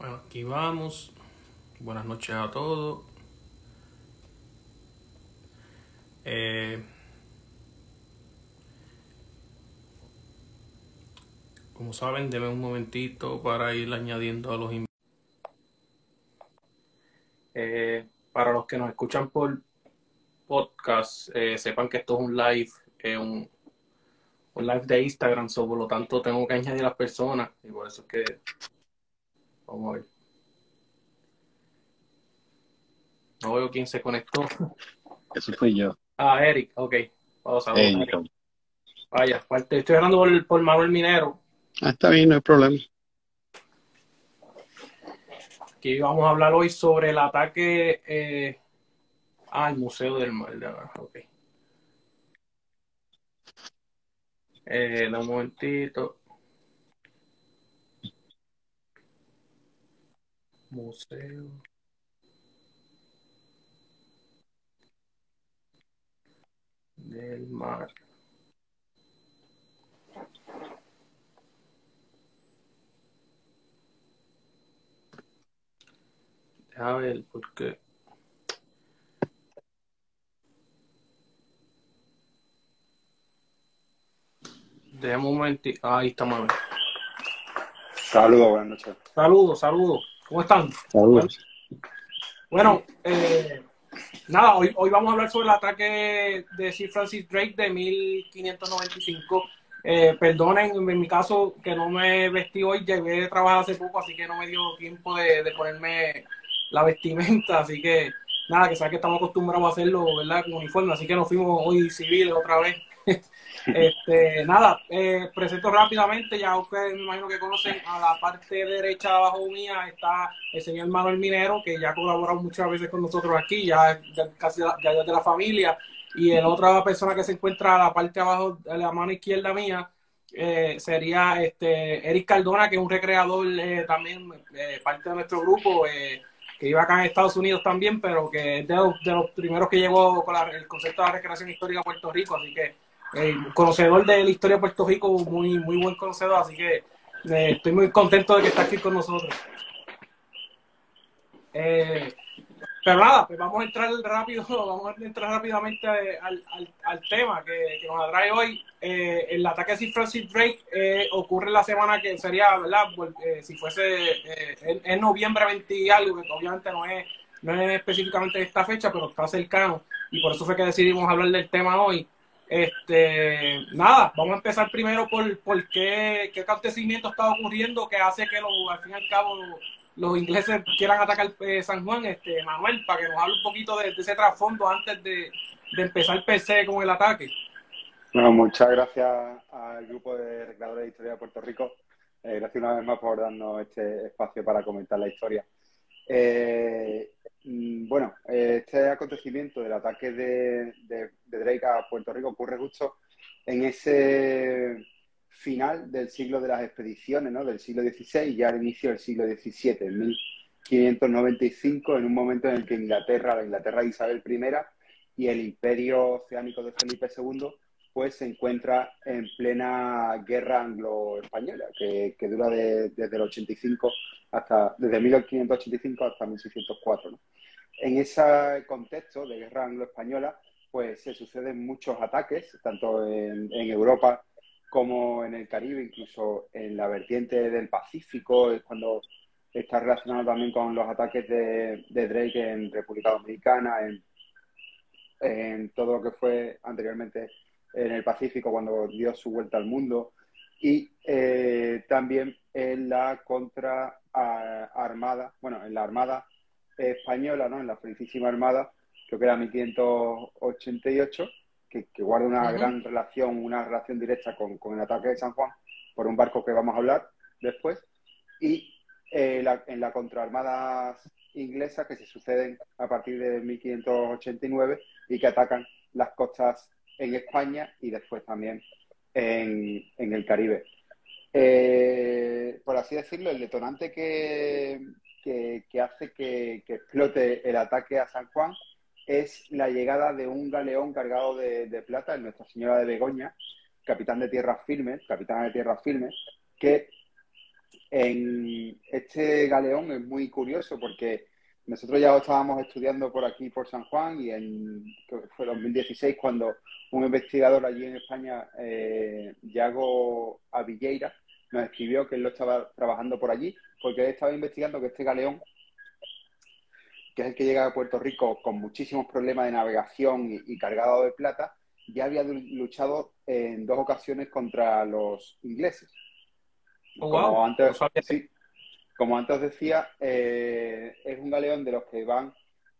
Bueno, aquí vamos. Buenas noches a todos. Eh, como saben, deme un momentito para ir añadiendo a los invitados. Eh, para los que nos escuchan por podcast, eh, sepan que esto es un live, un, un live de Instagram, so, por lo tanto tengo que añadir a las personas y por eso es que Vamos a ver. No veo quién se conectó. Eso fui yo. Ah, Eric, ok. Vamos a ver. Vaya, estoy hablando por, por Manuel Minero. Ah, está bien, no hay problema. Aquí vamos a hablar hoy sobre el ataque eh, al Museo del Mar. Ok. Eh, un momentito. Museo del Mar. A ver, porque Déjame un momentito. Ahí está Manuel. Saludos, buenas noches. Saludos, saludos. ¿Cómo están? Bueno, eh, nada, hoy, hoy vamos a hablar sobre el ataque de Sir Francis Drake de 1595. Eh, perdonen, en mi caso, que no me vestí hoy, llegué a trabajar hace poco, así que no me dio tiempo de, ponerme la vestimenta, así que nada, que sabes que estamos acostumbrados a hacerlo, ¿verdad? Con uniforme, así que nos fuimos hoy civiles otra vez. Este, nada, eh, presento rápidamente, ya ustedes me imagino que conocen a la parte derecha abajo mía está el señor Manuel Minero, que ya ha muchas veces con nosotros aquí, ya, casi ya de la familia, y la otra persona que se encuentra a la parte abajo, de la mano izquierda mía, eh, sería este Eric Cardona, que es un recreador eh, también, parte de nuestro grupo, que iba acá en Estados Unidos también, pero que es de los, primeros que llegó con el concepto de la recreación histórica a Puerto Rico, así que eh, conocedor de la historia de Puerto Rico, muy, muy buen conocedor, así que eh, estoy muy contento de que esté aquí con nosotros. Eh, pero nada, pues vamos a entrar rápido, vamos a entrar rápidamente al, al, tema que, nos atrae hoy. el ataque de Francis Drake ocurre la semana que sería, ¿verdad? si fuese en, noviembre 20 y algo, que obviamente no es, no es específicamente esta fecha, pero está cercano. Y por eso fue que decidimos hablar del tema hoy. Este, nada, vamos a empezar primero por, por qué, qué acontecimiento está ocurriendo que hace que al fin y al cabo los ingleses quieran atacar eh, San Juan. Este, Manuel, para que nos hable un poquito de, ese trasfondo antes de, empezar el PC con el ataque. Bueno, muchas gracias al grupo de recreadores de historia de Puerto Rico. Eh, gracias una vez más por darnos este espacio para comentar la historia. Eh, Mm, bueno, este acontecimiento del ataque de, Drake a Puerto Rico ocurre justo en ese final del siglo de las expediciones, ¿no? Del siglo XVI, ya al inicio del siglo XVII, en 1595, en un momento en el que Inglaterra, la Inglaterra de Isabel I y el imperio oceánico de Felipe II, pues se encuentra en plena guerra anglo-española, que, dura desde el 85 hasta, desde 1585 hasta 1604. En ese contexto de guerra anglo-española, pues se suceden muchos ataques, tanto en, Europa como en el Caribe, incluso en la vertiente del Pacífico, es cuando está relacionado también con los ataques de, Drake en República Dominicana, en, todo lo que fue anteriormente en el Pacífico cuando dio su vuelta al mundo. Y eh, también en la contra armada, bueno, en la armada española, ¿no? En la Felicísima Armada, creo que era 1588, que, que guarda una gran relación, una relación directa con, el ataque de San Juan por un barco que vamos a hablar después, y eh, en la contraarmada inglesa que se suceden a partir de 1589 y que atacan las costas en España y después también en, el Caribe. Eh, por así decirlo, el detonante que, que, hace que, explote el ataque a San Juan es la llegada de un galeón cargado de, plata, el Nuestra Señora de Begoña, capitán de tierras firmes, capitán de tierras firmes, que En este galeón es muy curioso porque nosotros ya estábamos estudiando por aquí, por San Juan, y en fue 2016 cuando un investigador allí en España, eh, Yago Avilleira, nos escribió que él lo estaba trabajando por allí, porque él estaba investigando que este galeón, que es el que llega a Puerto Rico con muchísimos problemas de navegación y, cargado de plata, ya había luchado en dos ocasiones contra los ingleses. Oh, como, antes, como antes decía, eh, es un galeón de los que van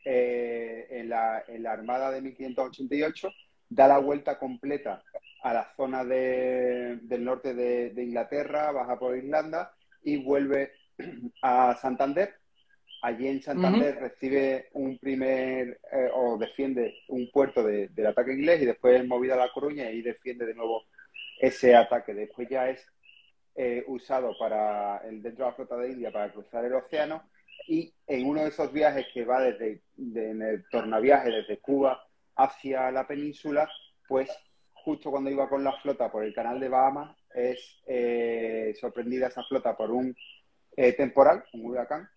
eh, en, la, en la Armada de 1588 da la vuelta completa a la zona del norte de, Inglaterra, baja por Irlanda y vuelve a Santander. Allí en Santander recibe un primer eh, o defiende un puerto del ataque inglés y después es movida a La Coruña y defiende de nuevo ese ataque. Después ya es eh, usado para el, dentro de la flota de India para cruzar el océano y en uno de esos viajes que va desde en el tornaviaje desde Cuba hacia la península, pues justo cuando iba con la flota por el canal de Bahamas, es eh, sorprendida esa flota por un eh, temporal, un huracán,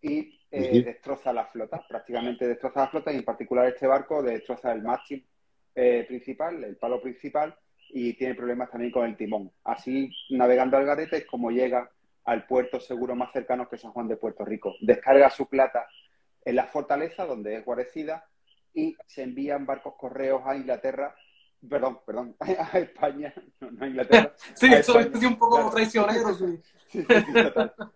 y eh, destroza la flota, prácticamente destroza la flota y en particular este barco destroza el mástil principal, el palo principal, y tiene problemas también con el timón. Así, navegando al garete es como llega al puerto seguro más cercano que San Juan de Puerto Rico. Descarga su plata en la fortaleza, donde es guarecida, y se envían barcos correos a Inglaterra, perdón, perdón, a España, no, a Inglaterra. sí, es un poco traicionero. Sí. Sí,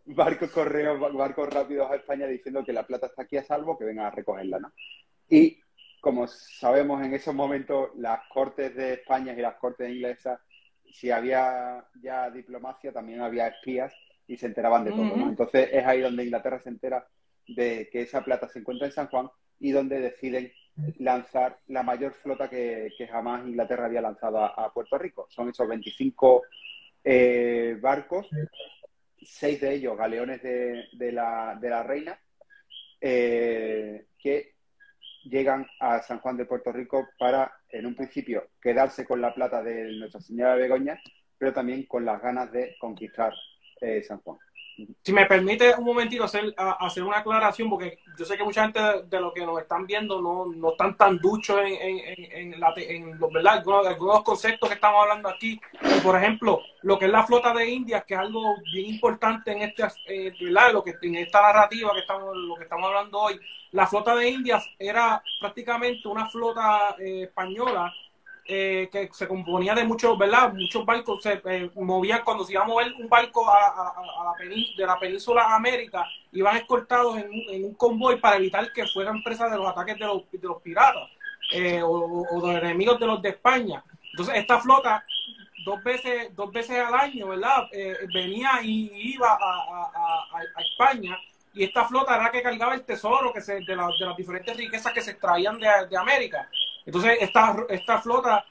barcos correos, barcos rápidos a España diciendo que la plata está aquí a salvo, que vengan a recogerla, ¿no? Y como sabemos en esos momentos, las cortes de España y las cortes inglesas, si había ya diplomacia, también había espías y se enteraban de todo, ¿no? Entonces es ahí donde Inglaterra se entera de que esa plata se encuentra en San Juan y donde deciden lanzar la mayor flota que, jamás Inglaterra había lanzado a, Puerto Rico. Son esos 25 eh, barcos, seis de ellos galeones de, la, de la, Reina, eh, que llegan a San Juan de Puerto Rico para, en un principio, quedarse con la plata de Nuestra Señora de Begoña, pero también con las ganas de conquistar eh, San Juan. Si me permite un momentito hacer, hacer una aclaración, porque yo sé que mucha gente de, los que nos están viendo no, no están tan duchos en, en, en, la, en los, ¿verdad? Algunos, conceptos que estamos hablando aquí. Por ejemplo, lo que es la flota de Indias, que es algo bien importante en, este, eh, ¿verdad? Lo que, en esta narrativa que estamos, lo que estamos hablando hoy. La flota de Indias era prácticamente una flota eh, española eh, que se componía de muchos, ¿verdad? Muchos barcos se eh, movían cuando se iba a mover un barco a, la de la península América, iban escoltados en, un convoy para evitar que fueran presas de los ataques de los, de los piratas eh, o, de los enemigos de los de España. Entonces, esta flota dos veces, dos veces al año, ¿verdad? venía y iba a, España y esta flota era la que cargaba el tesoro que se, de, de las diferentes riquezas que se extraían de América. Entonces, esta, esta flota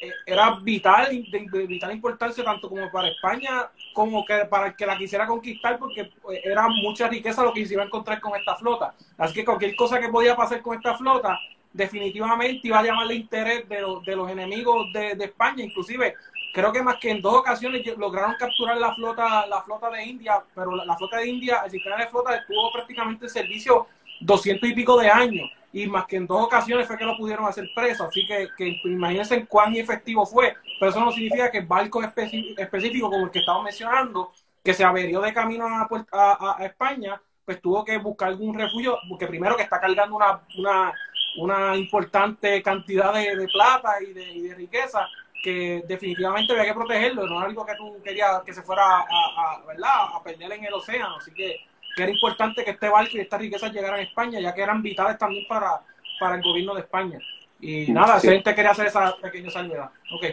eh, era vital, de, vital importancia tanto como para España como que para el que la quisiera conquistar, porque pues, era mucha riqueza lo que se iba a encontrar con esta flota. Así que cualquier cosa que podía pasar con esta flota, definitivamente iba a llamar el interés de, de los enemigos de, España. Inclusive, creo que más que en dos ocasiones lograron capturar la flota, la flota de India, pero la, la flota de India, el sistema de flota estuvo prácticamente en servicio doscientos y pico de años y más que en dos ocasiones fue que lo pudieron hacer preso, así que, que imagínense cuán efectivo fue, pero eso no significa que barcos específicos como el que estamos mencionando, que se averió de camino a, a, España, pues tuvo que buscar algún refugio, porque primero que está cargando una, una, una importante cantidad de, plata y de, riqueza, que definitivamente había que protegerlo, no es algo que tú querías que se fuera a, ¿verdad? a perder en el océano, así que que era importante que este barco y estas riquezas llegaran a España, ya que eran vitales también para, para el gobierno de España. Y nada, sí. gente quería hacer esa pequeña salvedad. Ok.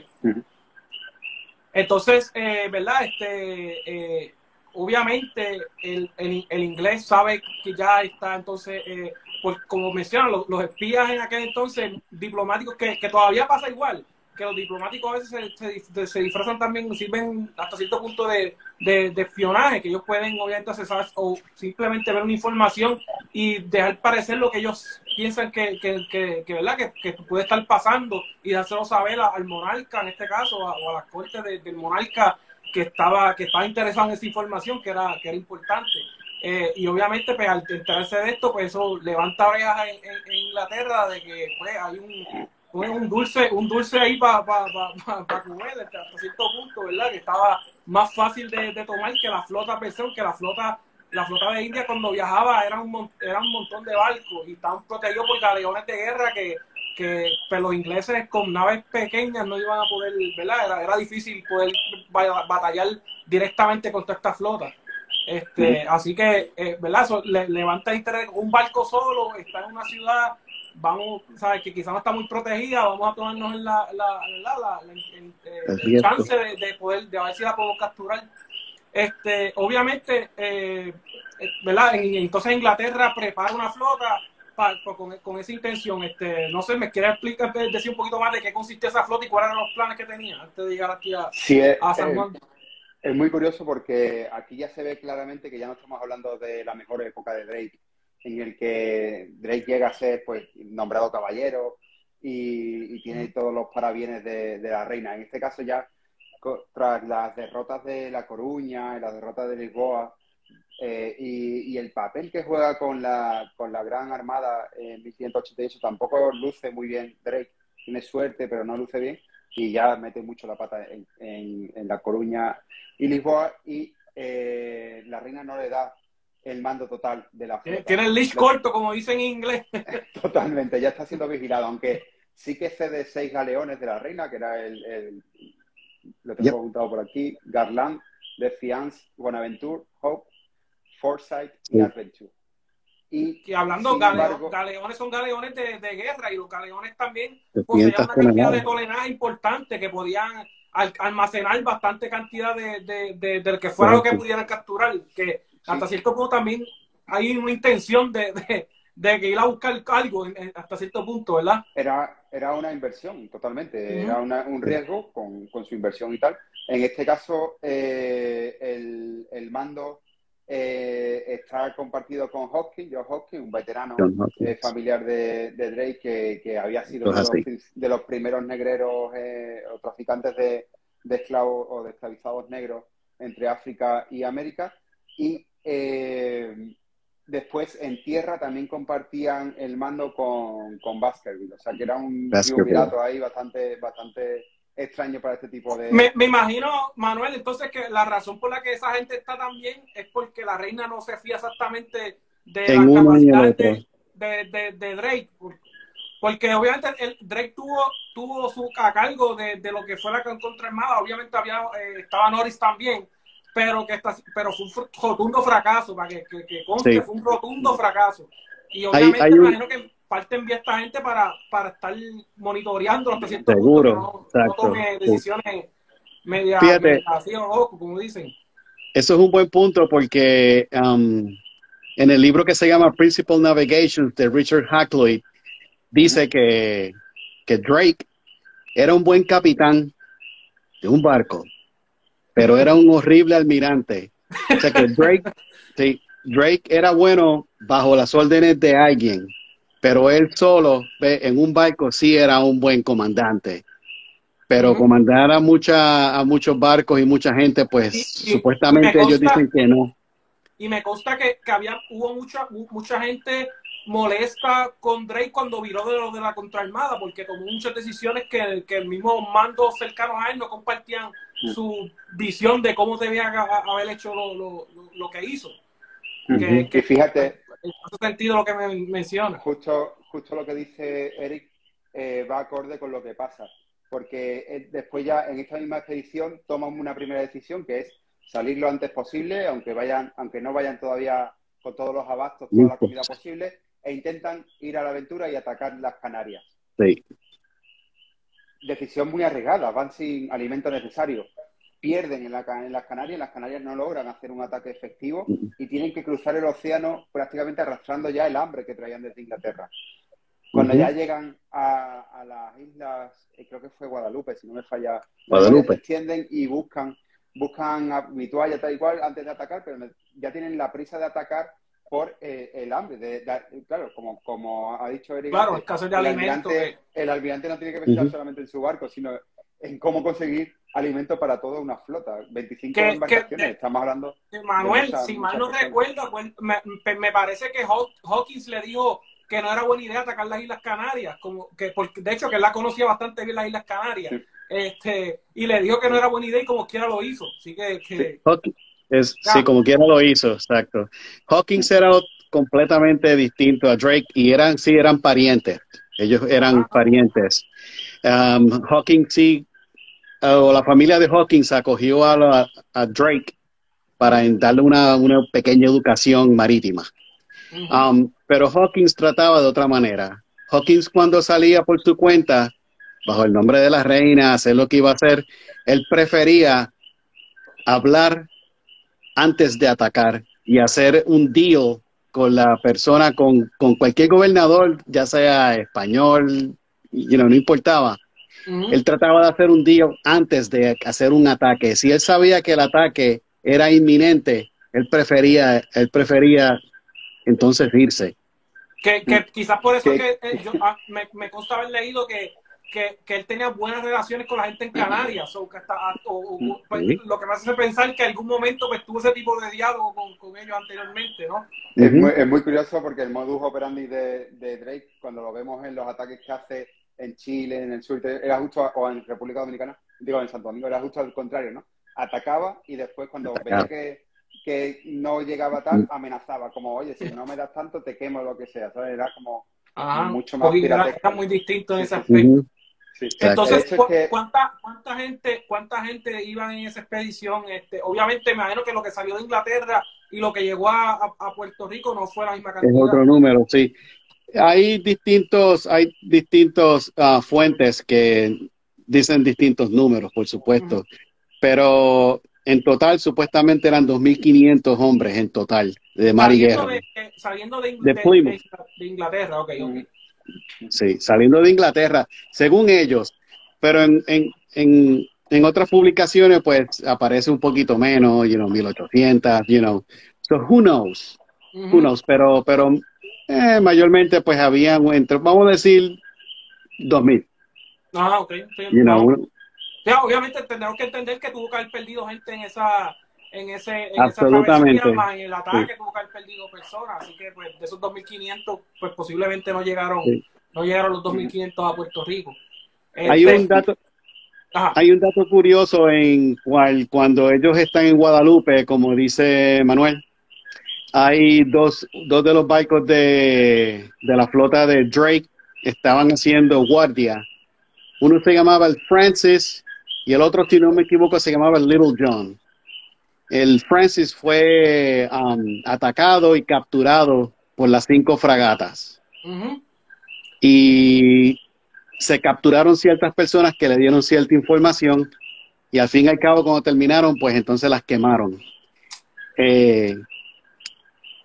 Entonces, eh, ¿verdad? Este, eh, obviamente el, el, inglés sabe que ya está, entonces, eh, pues como mencionan, los, los, espías en aquel entonces, diplomáticos, que, que todavía pasa igual, que los diplomáticos a veces se, se, disfrazan también, sirven hasta cierto punto de, de, espionaje, que ellos pueden obviamente accesar o simplemente ver una información y dejar parecer lo que ellos piensan que, que, que, ¿verdad? que, puede estar pasando y dárselo saber al monarca, en este caso, o a las cortes del monarca que estaba, que estaba interesado en esa información que era, que era importante. Eh, y obviamente, pues al enterarse de esto, pues eso levanta orejas en, Inglaterra de que pues hay un, un dulce, un dulce ahí para pa, pa, pa, hasta cierto punto, ¿verdad? Que estaba más fácil de, tomar que la flota versión, que la flota, la flota de India cuando viajaba era un, era un montón de barcos y estaban protegidos por galeones de guerra que, que pues, los ingleses con naves pequeñas no iban a poder, ¿verdad? Era, era difícil poder batallar directamente contra esta flota. Este, Así que, eh, ¿verdad? le, levanta interés. Un barco solo está en una ciudad, vamos, ¿sabes? Que quizás no está muy protegida, vamos a tomarnos la, la, la, el, chance de, poder, de ver si la podemos capturar. Este, obviamente, eh, eh, ¿verdad? entonces Inglaterra prepara una flota con, con, esa intención. Este, no sé, ¿me quiere explicar, decir un poquito más de qué consistía esa flota y cuáles eran los planes que tenía antes de llegar aquí a, a San Juan? Es muy curioso porque aquí ya se ve claramente que ya no estamos hablando de la mejor época de Drake, en el que Drake llega a ser pues nombrado caballero y, tiene todos los parabienes de, la reina. En este caso ya, tras las derrotas de La Coruña y las derrotas de Lisboa, eh, y, el papel que juega con la, con la Gran Armada en 1188 tampoco luce muy bien Drake. Tiene suerte, pero no luce bien y ya mete mucho la pata en, en, La Coruña y Lisboa y eh, la reina no le da el mando total de la flota. Tiene el leash corto, como dicen en inglés. Totalmente, ya está siendo vigilado, aunque sí que cede seis galeones de la reina, que era el, lo tengo apuntado por aquí, Garland, Defiance, Bonaventure, Hope, Foresight y Adventure. Y, hablando, galeones son galeones de, guerra y los galeones también poseían una cantidad de toneladas importante que podían almacenar bastante cantidad de, de, de, que fuera lo que pudieran capturar. Que hasta cierto punto también hay una intención de, de, que ir a buscar algo hasta cierto punto, ¿verdad? Era, era una inversión, totalmente. Era un riesgo con, con, su inversión y tal. En este caso, eh, el, el mando eh, está compartido con Hopkins, Joe Hopkins, un veterano eh, familiar de, Drake que, había sido uno de los, primeros negreros eh, o traficantes de, esclavos o de esclavizados negros entre África y América. Y después en tierra también compartían el mando con, con Baskerville, o sea que era un pirata ahí bastante, bastante extraño para este tipo de... Me, imagino, Manuel, entonces que la razón por la que esa gente está tan bien es porque la reina no se fía exactamente de la capacidad de, de, Drake. Porque obviamente el, Drake tuvo, tuvo su, a cargo de, lo que fue la contraarmada. Obviamente había, eh, estaba Norris también, pero que está, pero fue un rotundo fracaso, para que, que, conste, fue un rotundo fracaso. Y obviamente me imagino que parte envía esta gente para, para estar monitoreando los cierto Seguro, no, tome decisiones media, así o como dicen. Eso es un buen punto porque um, en el libro que se llama Principal Navigation de Richard Hackloyd dice que, que Drake era un buen capitán de un barco, pero era un horrible almirante. O sea que Drake, Drake era bueno bajo las órdenes de alguien, pero él solo en un barco sí era un buen comandante. Pero comandar a, mucha, a muchos barcos y mucha gente, pues supuestamente ellos dicen que no. Y me consta que, había, hubo mucha, mucha gente molesta con Drake cuando viró de lo de la contraarmada, porque tomó muchas decisiones que, que el mismo mando cercano a él no compartían su visión de cómo debía haber hecho lo, lo, que hizo. que, fíjate, en ese sentido lo que me menciona. Justo, justo lo que dice Eric eh, va acorde con lo que pasa, porque después ya en esta misma expedición toman una primera decisión que es salir lo antes posible, aunque vayan, aunque no vayan todavía con todos los abastos, toda la comida posible, e intentan ir a la aventura y atacar las Canarias. Sí. Decisión muy arriesgada, van sin alimento necesario pierden en, la, en las Canarias, las Canarias no logran hacer un ataque efectivo y tienen que cruzar el océano prácticamente arrastrando ya el hambre que traían desde Inglaterra. Cuando ya llegan a, las islas, eh, creo que fue Guadalupe, si no me falla, Guadalupe. se extienden y buscan, buscan habitual tal y cual antes de atacar, pero ya tienen la prisa de atacar por eh, el hambre. De, claro, como, como ha dicho Eric, claro, el caso de el, almirante, el almirante no tiene que pensar solamente en su barco, sino en cómo conseguir alimento para toda una flota. 25 embarcaciones, estamos hablando. Manuel, si mal no recuerdo, pues, me, parece que Hawkins le dijo que no era buena idea atacar las Islas Canarias, como que porque, de hecho que él la conocía bastante bien las Islas Canarias, este, y le dijo que no era buena idea y como quiera lo hizo. Así que, sí, como quiera lo hizo, exacto. Hawkins era completamente distinto a Drake y eran, sí, eran parientes. Ellos eran parientes. Um, Hawkins sí o la familia de Hawkins acogió a, Drake para darle una, pequeña educación marítima. Um, pero Hawkins trataba de otra manera. Hawkins cuando salía por su cuenta, bajo el nombre de la reina, hacer lo que iba a hacer, él prefería hablar antes de atacar y hacer un deal con la persona, con, cualquier gobernador, ya sea español, no importaba. Él trataba de hacer un día antes de hacer un ataque. Si él sabía que el ataque era inminente, él prefería, él prefería entonces irse. Que, quizás por eso que, eh, yo, ah, me, me, consta haber leído que, él tenía buenas relaciones con la gente en Canarias, o que ah, pues, lo que me hace pensar que en algún momento pues, tuvo ese tipo de diálogo con, ellos anteriormente, ¿no? Es, muy, es, muy, curioso porque el modus operandi de, de Drake, cuando lo vemos en los ataques que hace en Chile, en el sur, era justo, o en República Dominicana, digo en Santo Domingo, era justo al contrario, ¿no? Atacaba y después cuando veía que, que no llegaba tal, mm. amenazaba, como, oye, si no me das tanto, te quemo lo que sea, ¿sabes? Era como mucho más Era muy distinto en ese aspecto. Entonces, ¿cuánta, ¿cuánta, gente, ¿cuánta gente iba en esa expedición? Este, obviamente, me imagino que lo que salió de Inglaterra y lo que llegó a, a, Puerto Rico no fue la misma cantidad. Es otro número, sí. Hay distintos, hay distintos ah, fuentes que dicen distintos números, por supuesto, pero en total supuestamente eran 2.500 hombres en total de mar y guerra. saliendo de, de, Inglaterra, ok, Sí, saliendo de Inglaterra, según ellos, pero en, en, en, en otras publicaciones pues aparece un poquito menos, you know, 1.800, you know, so who knows, who knows, pero, pero eh, mayormente, pues había, entre, vamos a decir, 2000. Ah, ok. obviamente tenemos que entender que tuvo que haber perdido gente en esa en ese en Absolutamente. Esa en el ataque tuvo que haber perdido personas, así que pues de esos 2500 pues posiblemente no llegaron no llegaron los 2500 a Puerto Rico. hay un este, dato Hay un dato curioso en cual cuando ellos están en Guadalupe, como dice Manuel, hay dos, dos de los barcos de, la flota de Drake estaban haciendo guardia. Uno se llamaba el Francis y el otro, si no me equivoco, se llamaba el Little John. El Francis fue um, atacado y capturado por las cinco fragatas. Y se capturaron ciertas personas que le dieron cierta información y al fin y al cabo cuando terminaron, pues entonces las quemaron. Eh,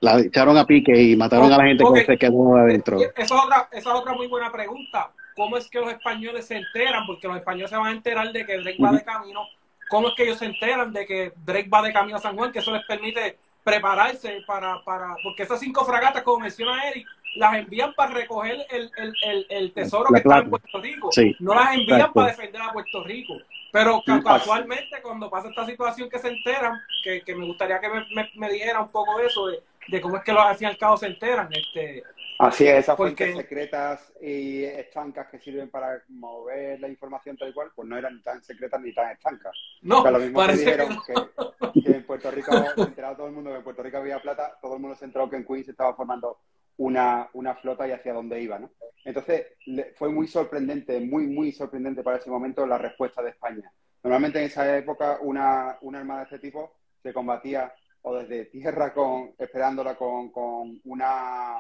la echaron a pique y mataron a la gente que se quedó adentro. Esa es, otra, esa es otra muy buena pregunta. ¿Cómo es que los españoles se enteran? Porque los españoles se van a enterar de que va de camino. ¿Cómo es que ellos se enteran de que Drake va de camino a San Juan? Que eso les permite prepararse para, para porque esas cinco fragatas, como menciona Eric, las envían para recoger el, el, el, el tesoro que está en Puerto Rico. no las envían para defender a Puerto Rico. Pero casualmente, cuando pasa esta situación que se enteran, que, que me gustaría que me, me, me dijera un poco eso, de de cómo es que los al fin y al cabo se enteran. Este, Así es, esas fuentes secretas y estancas que sirven para mover la información tal y cual, pues no eran tan secretas ni tan estancas. No, lo mismo que dijeron que, en Puerto Rico, se todo el mundo que en Puerto Rico había plata, todo el mundo se enteró que en Queens se estaba formando una, una flota y hacia dónde iba, ¿no? Entonces, fue muy sorprendente, muy, muy sorprendente para ese momento la respuesta de España. Normalmente en esa época una, una armada de este tipo se combatía o desde tierra con, esperándola con, con una,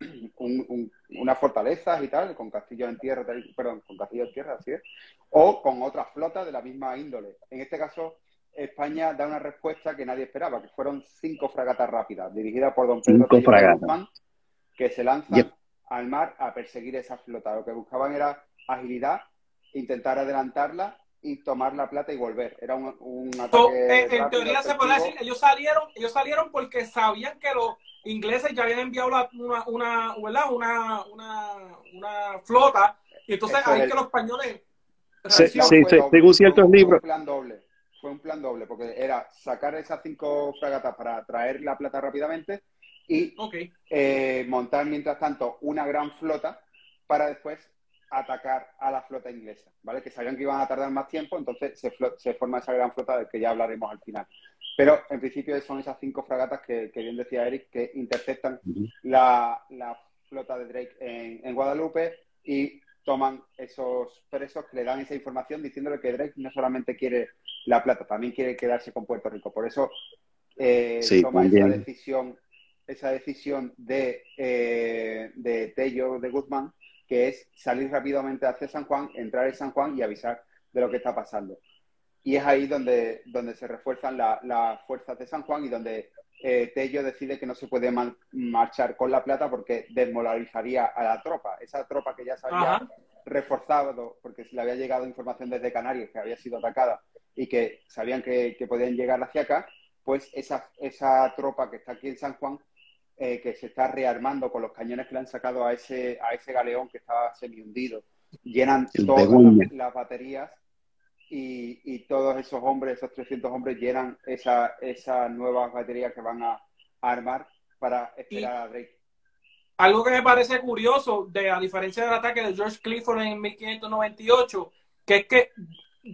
unas fortalezas y tal, con castillos en tierra, perdón, con castillos en tierra, así es, o con otra flota de la misma índole. En este caso, España da una respuesta que nadie esperaba, que fueron cinco fragatas rápidas, dirigidas por don Pedro Guzmán, que se lanzan al mar a perseguir esa flota. Lo que buscaban era agilidad, intentar adelantarla y tomar la plata y volver. Era un, un ataque. En teoría se puede decir, ellos salieron, ellos salieron porque sabían que los ingleses ya habían enviado una, una, Una, una, flota, y entonces ahí que los españoles sí, sí, según ciertos libros. Fue un plan doble, fue un plan doble, porque era sacar esas cinco fragatas para traer la plata rápidamente y eh, montar mientras tanto una gran flota para después atacar a la flota inglesa, ¿vale? Que sabían que iban a tardar más tiempo, entonces se, se forma esa gran flota del que ya hablaremos al final. Pero en principio son esas cinco fragatas que, bien decía Eric, que interceptan la, flota de Drake en, Guadalupe y toman esos presos que le dan esa información diciéndole que Drake no solamente quiere la plata, también quiere quedarse con Puerto Rico. Por eso eh, toma esa decisión, esa decisión de, eh, de Tello de Guzmán, que es salir rápidamente hacia San Juan, entrar en San Juan y avisar de lo que está pasando y es ahí donde, donde se refuerzan las fuerzas de San Juan y donde eh, Tello decide que no se puede marchar con la plata porque desmoralizaría a la tropa. Esa tropa que ya se había reforzado porque se le había llegado información desde Canarias que había sido atacada y que sabían que, podían llegar hacia acá, pues esa, esa tropa que está aquí en San Juan, eh, que se está rearmando con los cañones que le han sacado a ese, a ese galeón que estaba semi hundido, llenan todas las baterías y, todos esos hombres, esos 300 hombres, llenan esa, esa nueva batería que van a, armar para esperar a Drake. Algo que me parece curioso, de a diferencia del ataque de George Clifford en 1598, que es que,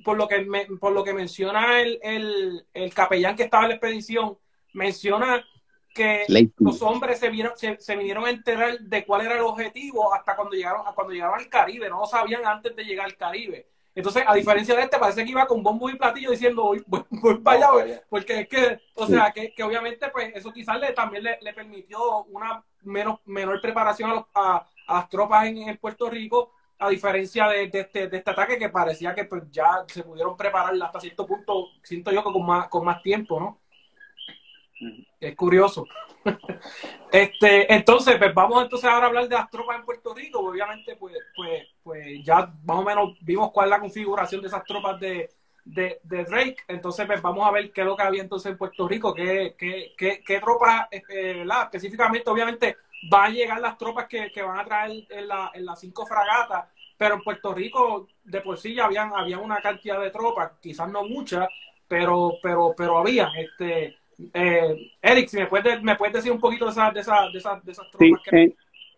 por lo que, por lo que menciona el, el, capellán que estaba en la expedición, menciona que los hombres se, vieron, se, se, vinieron a enterar de cuál era el objetivo hasta cuando llegaron, cuando llegaron al Caribe, no lo sabían antes de llegar al Caribe. Entonces, a diferencia de este, parece que iba con bombo y platillo diciendo, voy, voy, para allá, porque es que, o sea, que, que, obviamente, pues eso quizás le, también le, le, permitió una menos, menor preparación a, a, las tropas en, en, Puerto Rico, a diferencia de, de, este, de este ataque que parecía que pues ya se pudieron preparar hasta cierto punto, siento yo que con más, con más tiempo, ¿no? Es curioso. este, entonces, pues vamos entonces ahora a hablar de las tropas en Puerto Rico. Obviamente, pues, pues, pues ya más o menos vimos cuál es la configuración de esas tropas de, de, Drake. Entonces, pues vamos a ver qué es lo que había entonces en Puerto Rico, qué, qué, qué, qué tropas, eh, específicamente, obviamente, van a llegar las tropas que, que van a traer en, la, en las cinco fragatas, pero en Puerto Rico de por sí ya habían, había una cantidad de tropas, quizás no muchas, pero, pero, pero había, este, eh, Eric, si me puedes, me puedes decir un poquito de, esas, de, esas, de, esas, de esas tropas. Sí, eh,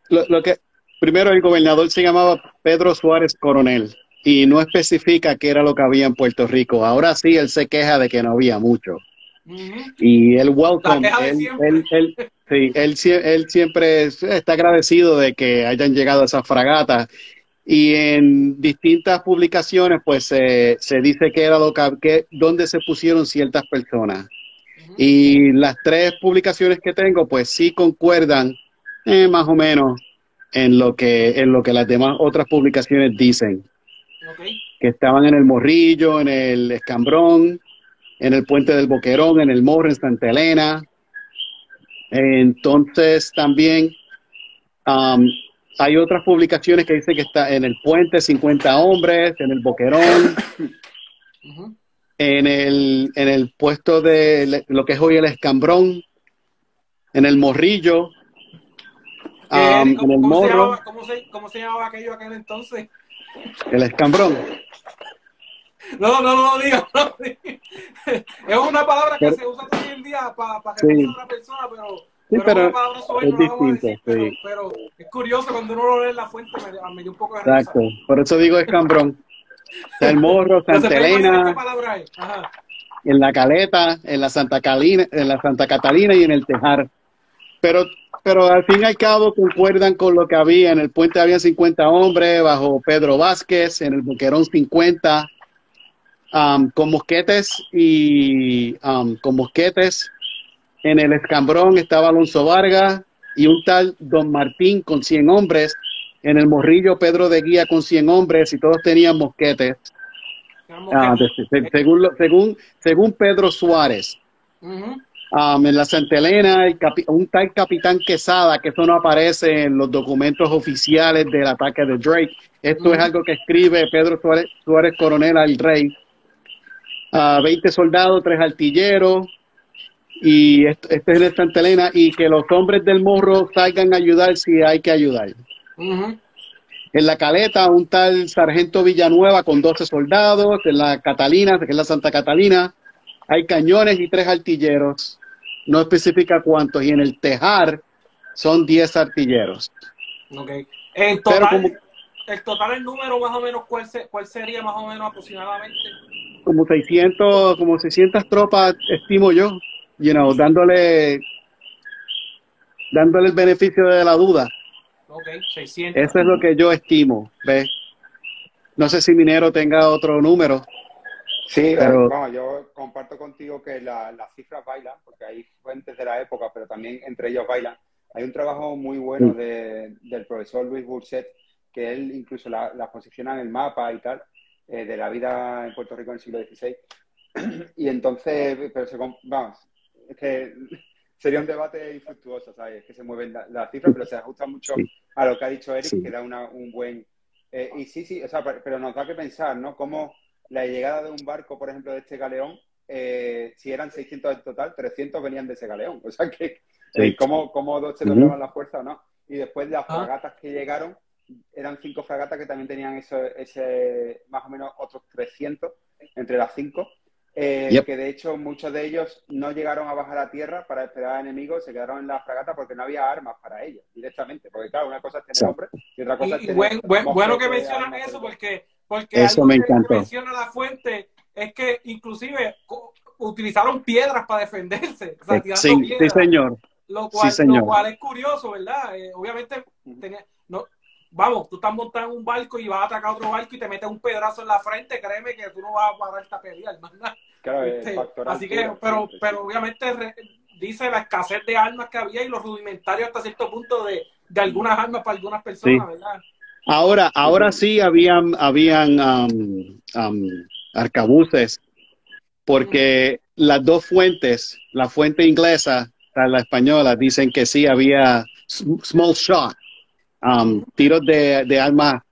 lo, que, primero, el gobernador se llamaba Pedro Suárez Coronel y no especifica qué era lo que había en Puerto Rico. Ahora sí, él se queja de que no había mucho. Y él welcome, él, él, sí, él, él, siempre está agradecido de que hayan llegado esas fragatas. Y en distintas publicaciones, pues se dice que era lo que, que, donde se pusieron ciertas personas. Y las tres publicaciones que tengo, pues sí concuerdan eh, más o menos en lo que en lo que las demás otras publicaciones dicen. Que estaban en el Morrillo, en el Escambrón, en el Puente del Boquerón, en el Morro, en Santa Elena. Entonces también um, hay otras publicaciones que dicen que está en el Puente 50 hombres, en el Boquerón en el, en el puesto de lo que es hoy el escambrón, en el morrillo, en el morro. ¿cómo, se, llamaba aquello aquel entonces? El escambrón. No, no, no, no digo, Es una palabra que se usa hoy en día para, para sí. a una persona, pero, sí, pero, es, palabra distinto, pero, es curioso cuando uno lo lee en la fuente, me, me dio un poco de Exacto, por eso digo escambrón. El Morro, Santa Elena, en la Caleta, en la Santa Catalina, en la Santa Catalina y en el Tejar. Pero, pero al fin y al cabo concuerdan con lo que había. En el puente había 50 hombres, bajo Pedro Vázquez, en el Boquerón 50, um, con mosquetes y um, con mosquetes. En el Escambrón estaba Alonso Vargas y un tal Don Martín con 100 hombres en el Morrillo Pedro de Guía con 100 hombres y todos tenían mosquetes. Ah, según, según, según Pedro Suárez. Um, en la Santa Elena, un tal capitán Quesada, que eso no aparece en los documentos oficiales del ataque de Drake. Esto es algo que escribe Pedro Suárez, Suárez Coronel al rey. Uh, ah, 20 soldados, tres artilleros, y este, es en Santa Elena, y que los hombres del morro salgan a ayudar si hay que ayudar. En la caleta, un tal sargento Villanueva con 12 soldados. En la Catalina, que es la Santa Catalina, hay cañones y tres artilleros. No especifica cuántos. Y en el Tejar son 10 artilleros. Ok. En total, el total, el número más o menos, ¿cuál, ¿cuál sería más o menos aproximadamente? Como 600, como 600 tropas, estimo yo, you know, dándole, dándole el beneficio de la duda. Ok, 600. Eso es lo que yo estimo, ¿ves? No sé si Minero tenga otro número. Sí, pero vamos, yo comparto contigo que las cifras bailan, porque hay fuentes de la época, pero también entre ellos bailan. Hay un trabajo muy bueno de, del profesor Luis Burset, que él incluso la, posiciona en el mapa y tal, eh, de la vida en Puerto Rico en el siglo XVI. y entonces, pero se, vamos, es que sería un debate infructuoso, ¿sabes? Es que se mueven las cifras, pero se ajusta mucho a lo que ha dicho Eric, que da una, un buen... Eh, y sí, sí, o sea, pero nos da que pensar, ¿no? Cómo la llegada de un barco, por ejemplo, de este galeón, eh, si eran 600 en total, 300 venían de ese galeón. O sea que, eh, ¿cómo, ¿cómo, dos se doblaban la fuerza o no? Y después las ah. fragatas que llegaron, eran cinco fragatas que también tenían eso, ese, más o menos otros 300 entre las cinco. Eh, que de hecho muchos de ellos no llegaron a bajar a tierra para esperar a enemigos, se quedaron en la fragata porque no había armas para ellos directamente. Porque claro, una cosa es tener hombre y otra cosa es tener... bueno que mencionan eso porque, porque algo que menciona la fuente es que inclusive utilizaron piedras para defenderse. sí, sí, señor. Lo cual, Lo cual es curioso, ¿verdad? Eh, obviamente, tenía, no, vamos, tú estás montando en un barco y vas a atacar otro barco y te metes un pedazo en la frente, créeme que tú no vas a parar esta pelea, Claro, este, así que, pero, pero obviamente dice la escasez de armas que había y los rudimentarios hasta cierto punto de, de algunas armas para algunas personas, ¿verdad? Ahora, ahora sí habían, habían um, um, arcabuces, porque las dos fuentes, la fuente inglesa y la española, dicen que sí había small shot, um, tiros de, de armas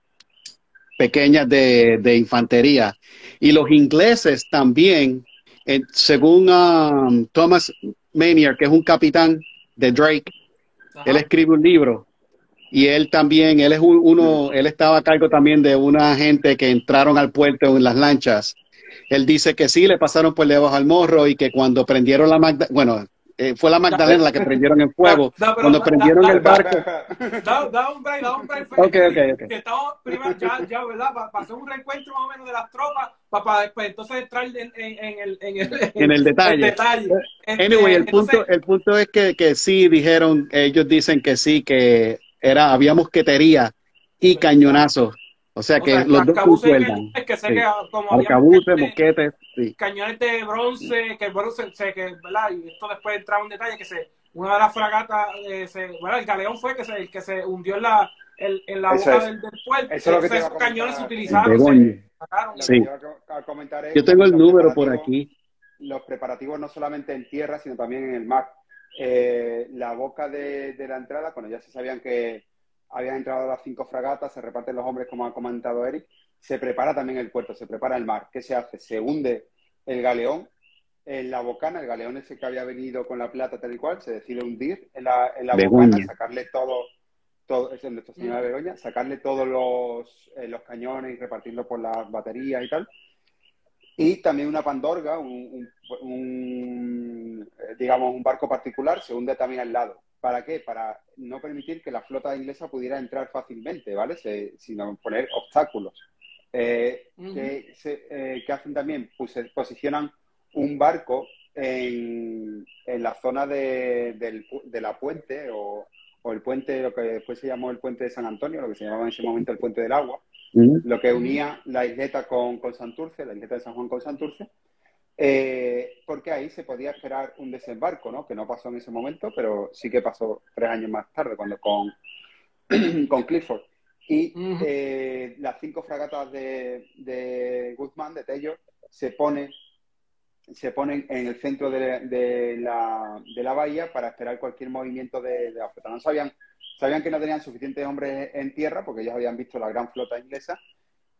pequeñas de, de, infantería. Y los ingleses también, eh, según um, Thomas Manier, que es un capitán de Drake, él escribe un libro y él también, él es uno, él estaba a cargo también de una gente que entraron al puerto en las lanchas. Él dice que sí, le pasaron por debajo al morro y que cuando prendieron la Magda, bueno, eh, fue la Magdalena la que prendieron en fuego. cuando prendieron el barco. Da, un break, da un break. Okay, okay, okay. Que estamos primero, ya, ya, ¿verdad? Para hacer un reencuentro más o menos de las tropas, para, después entonces entrar en, en, el, en, el, en el detalle. detalle. Este, anyway, el, punto, el punto es que, que sí dijeron, ellos dicen que sí, que era, había mosquetería y cañonazos o sea que los dos concuerdan. Que que como Arcabuces, mosquetes, sí. Cañones de bronce, que el bronce, sé que, ¿verdad? Y esto después entraba en detalle, que se, una de las fragatas, eh, se, bueno, el galeón fue que se, el que se hundió en la, el, en la boca del, del, puerto. Eso es esos cañones se utilizaron. Se sacaron, sí. Yo tengo el número por aquí. Los preparativos no solamente en tierra, sino también en el mar. Eh, la boca de, de la entrada, cuando ya se sabían que habían entrado las cinco fragatas, se reparten los hombres, como ha comentado Eric, se prepara también el puerto, se prepara el mar. ¿Qué se hace? Se hunde el galeón en la bocana, el galeón ese que había venido con la plata tal y cual, se decide hundir en la, en la bocana, sacarle todo, todo, es Nuestra Señora de Begoña, sacarle todos los, eh, los cañones y repartirlo por las baterías y tal. Y también una pandorga, un, eh, digamos, un barco particular, se hunde también al lado. ¿Para qué? Para no permitir que la flota inglesa pudiera entrar fácilmente, ¿vale? sino poner obstáculos. Eh, eh, ¿qué, hacen también? Pues posicionan un barco en, la zona de, la puente o, el puente, lo que después se llamó el puente de San Antonio, lo que se llamaba en ese momento el puente del agua, lo que unía la isleta con, con Santurce, la isleta de San Juan con Santurce, eh, porque ahí se podía esperar un desembarco, ¿no? Que no pasó en ese momento, pero sí que pasó tres años más tarde, cuando con, con Clifford. Y eh, las cinco fragatas de, Guzmán, de Tello, se, pone, se ponen en el centro de, la, de la bahía para esperar cualquier movimiento de, la flota. No sabían, sabían que no tenían suficientes hombres en tierra, porque ellos habían visto la gran flota inglesa,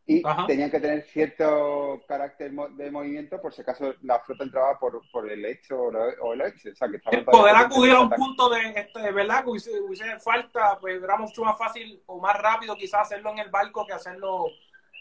y tenían que tener cierto carácter de movimiento por si acaso la flota entraba por, por el este o, el oeste. O sea, que poder acudir a un punto de, este, ¿verdad? Que hubiese, falta, pues era mucho más fácil o más rápido quizás hacerlo en el barco que hacerlo,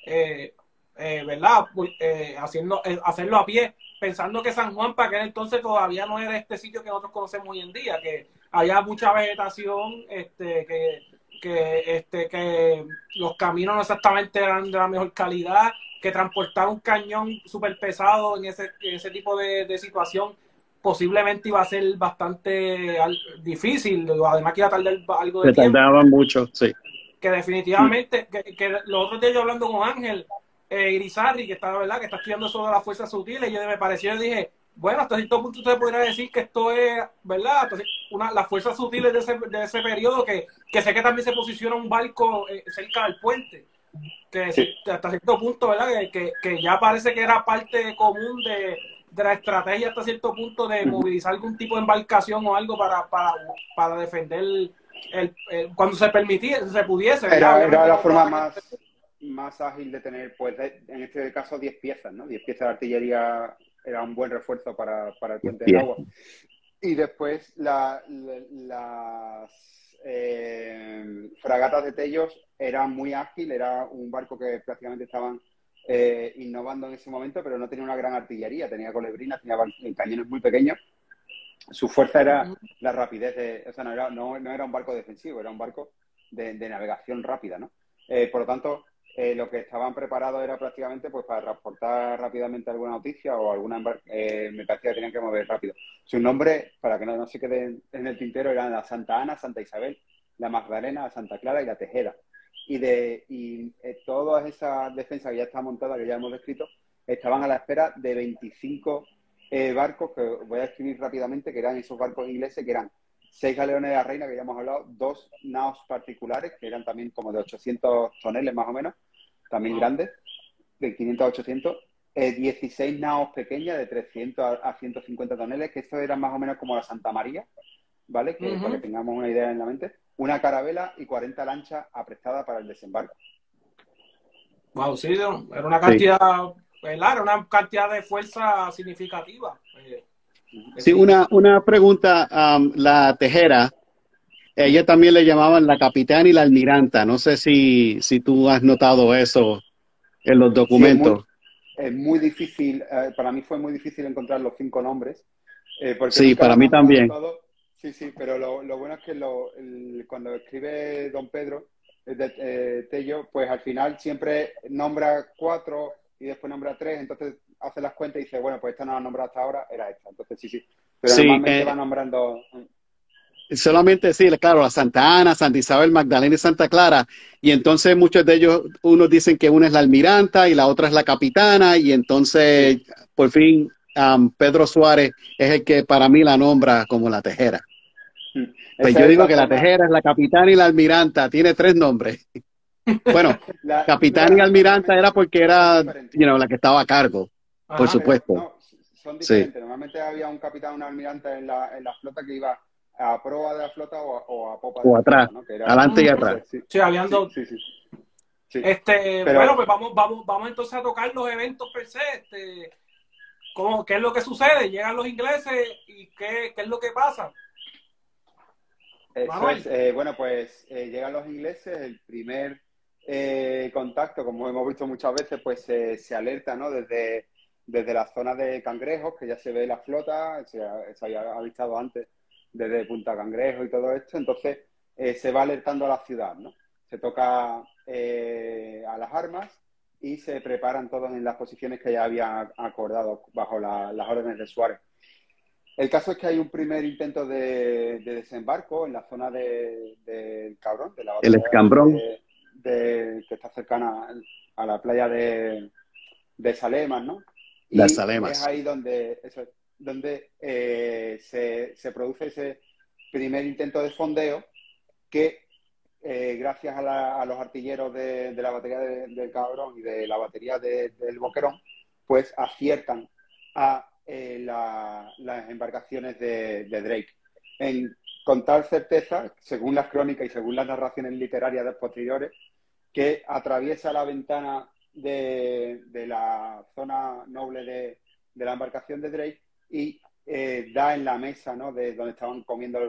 eh, eh, ¿verdad? Pues, eh, haciendo, hacerlo a pie, pensando que San Juan para aquel entonces todavía no era este sitio que nosotros conocemos hoy en día, que había mucha vegetación, este, que que, este, que los caminos no exactamente eran de la mejor calidad, que transportar un cañón súper pesado en ese, ese tipo de, situación posiblemente iba a ser bastante difícil, además que iba a tardar algo de tiempo. tardaban mucho, sí. Que definitivamente, que, que los otros días yo hablando con Ángel eh, Irizarri, que está, ¿verdad? que está estudiando sobre las fuerzas sutiles, y yo me pareció, dije, bueno, hasta cierto punto usted podría decir que esto es, ¿verdad? una, las fuerzas sutiles de ese, de ese periodo, que, que sé que también se posiciona un barco eh, cerca del puente, que hasta cierto punto, ¿verdad? Que, que, ya parece que era parte común de, de, la estrategia hasta cierto punto de movilizar algún tipo de embarcación o algo para, para, para defender el, cuando se permitía, se pudiese. Era, era la forma más, más ágil de tener, pues, en este caso, 10 piezas, ¿no? 10 piezas de artillería era un buen refuerzo para, para el puente del agua. Y después las eh, fragatas de Tellos eran muy ágil, era un barco que prácticamente estaban eh, innovando en ese momento, pero no tenía una gran artillería, tenía colebrinas, tenía cañones muy pequeños. Su fuerza era la rapidez, de, o sea, no era, no, era un barco defensivo, era un barco de, navegación rápida, ¿no? Eh, por lo tanto, eh, lo que estaban preparados era prácticamente pues para transportar rápidamente alguna noticia o alguna eh, mercancía que tenían que mover rápido. Su nombre, para que no, se quede en el tintero, eran la Santa Ana, Santa Isabel, la Magdalena, la Santa Clara y la Tejeda. Y, de, y eh, todas esas defensas que ya están montadas, que ya hemos descrito, estaban a la espera de 25 eh, barcos, que voy a escribir rápidamente, que eran esos barcos ingleses, que eran seis galeones de la reina, que ya hemos hablado, dos naos particulares, que eran también como de 800 toneles más o menos, también grandes, de 500 a 800, 16 naos pequeñas de 300 a 150 toneles, que esto era más o menos como la Santa María, ¿vale? Que, Para que tengamos una idea en la mente. Una carabela y 40 lanchas aprestadas para el desembarco. Wow, sí, era una cantidad, era una cantidad de fuerza significativa. Sí, una, una pregunta, la tejera, ella también le llamaban la capitana y la almiranta. No sé si, si tú has notado eso en los documentos. es, muy, difícil, eh, para mí fue muy difícil encontrar los cinco nombres. Eh, sí, para mí también. Sí, sí, pero lo, lo bueno es que lo, cuando escribe don Pedro eh, Tello, pues al final siempre nombra cuatro y después nombra tres, entonces hace las cuentas y dice, bueno, pues esta no la nombrado hasta ahora, era esta. Entonces sí, sí. Pero normalmente eh, va nombrando. Solamente sí, claro, la Santa Ana, Santa Isabel, Magdalena y Santa Clara. Y entonces muchos de ellos, unos dicen que una es la almiranta y la otra es la capitana. Y entonces, por fin, Pedro Suárez es el que para mí la nombra como la tejera. Mm. Pues yo digo que la tejera es la capitana y la almiranta, tiene tres nombres. Bueno, capitán y almiranta era porque era la que estaba a cargo por supuesto. son diferentes. Normalmente había un capitán, un almirante en la, en la flota que iba a proa de la flota o, a popa o atrás, adelante y atrás. Sí, habían dos. Este, bueno, pues vamos, vamos, vamos entonces a tocar los eventos per se. Este, ¿cómo, ¿Qué es lo que sucede? Llegan los ingleses y qué, qué es lo que pasa. Eh, bueno, pues eh, llegan los ingleses, el primer eh, contacto, como hemos visto muchas veces, pues se alerta, ¿no? Desde desde la zona de Cangrejos, que ya se ve la flota, se, había avistado antes desde Punta Cangrejo y todo esto, entonces eh, se va alertando a la ciudad, ¿no? Se toca eh, a las armas y se preparan todos en las posiciones que ya habían acordado bajo las órdenes de Suárez. El caso es que hay un primer intento de, desembarco en la zona del de, Cabrón, de la El Escambrón. De, que está cercana a la playa de, de Salemas, ¿no? Las. Es ahí donde, donde eh, se, produce ese primer intento de fondeo que, eh, gracias a, los artilleros de, la batería del Cabrón y de la batería del Boquerón, pues aciertan a eh, las embarcaciones de, Drake. con tal certeza, según las crónicas y según las narraciones literarias de posteriores, que atraviesa la ventana de, la zona noble de, la embarcación de Drake y eh, da en la mesa, ¿no? De donde estaban comiendo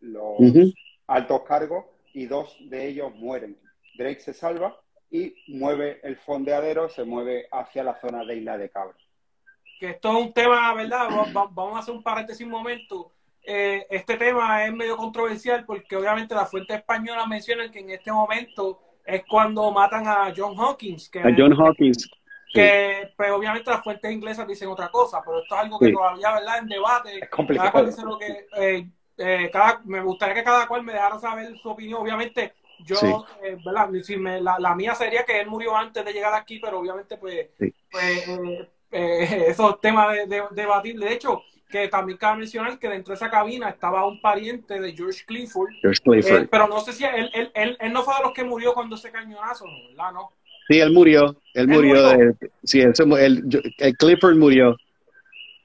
los, altos cargos y dos de ellos mueren. Drake se salva y mueve el fondeadero, se mueve hacia la zona de Isla de Cabra. Que esto es un tema, ¿verdad? Vamos a hacer un paréntesis un momento. Eh, este tema es medio controversial porque obviamente las fuentes españolas mencionan que en este momento es cuando matan a John Hawkins. Que, a John Hawkins. Que, pues, obviamente las fuentes inglesas dicen otra cosa, pero esto es algo que todavía, ¿verdad? En debate. Es complicado. Cada dice lo que. Eh, eh, me gustaría que cada cual me dejara saber su opinión. Obviamente, yo, eh, ¿verdad? Si me, la, la, mía sería que él murió antes de llegar aquí, pero obviamente, pues, pues esos temas de, de, debatir. De hecho, que también cabe mencionar que dentro de esa cabina estaba un pariente de George Clifford. George Clifford. Eh, pero no sé si él, él, él, él, no fue de los que murió cuando ese cañonazo, ¿verdad? ¿No? Sí, él murió. Él, murió. De, sí, él, el, Clifford murió.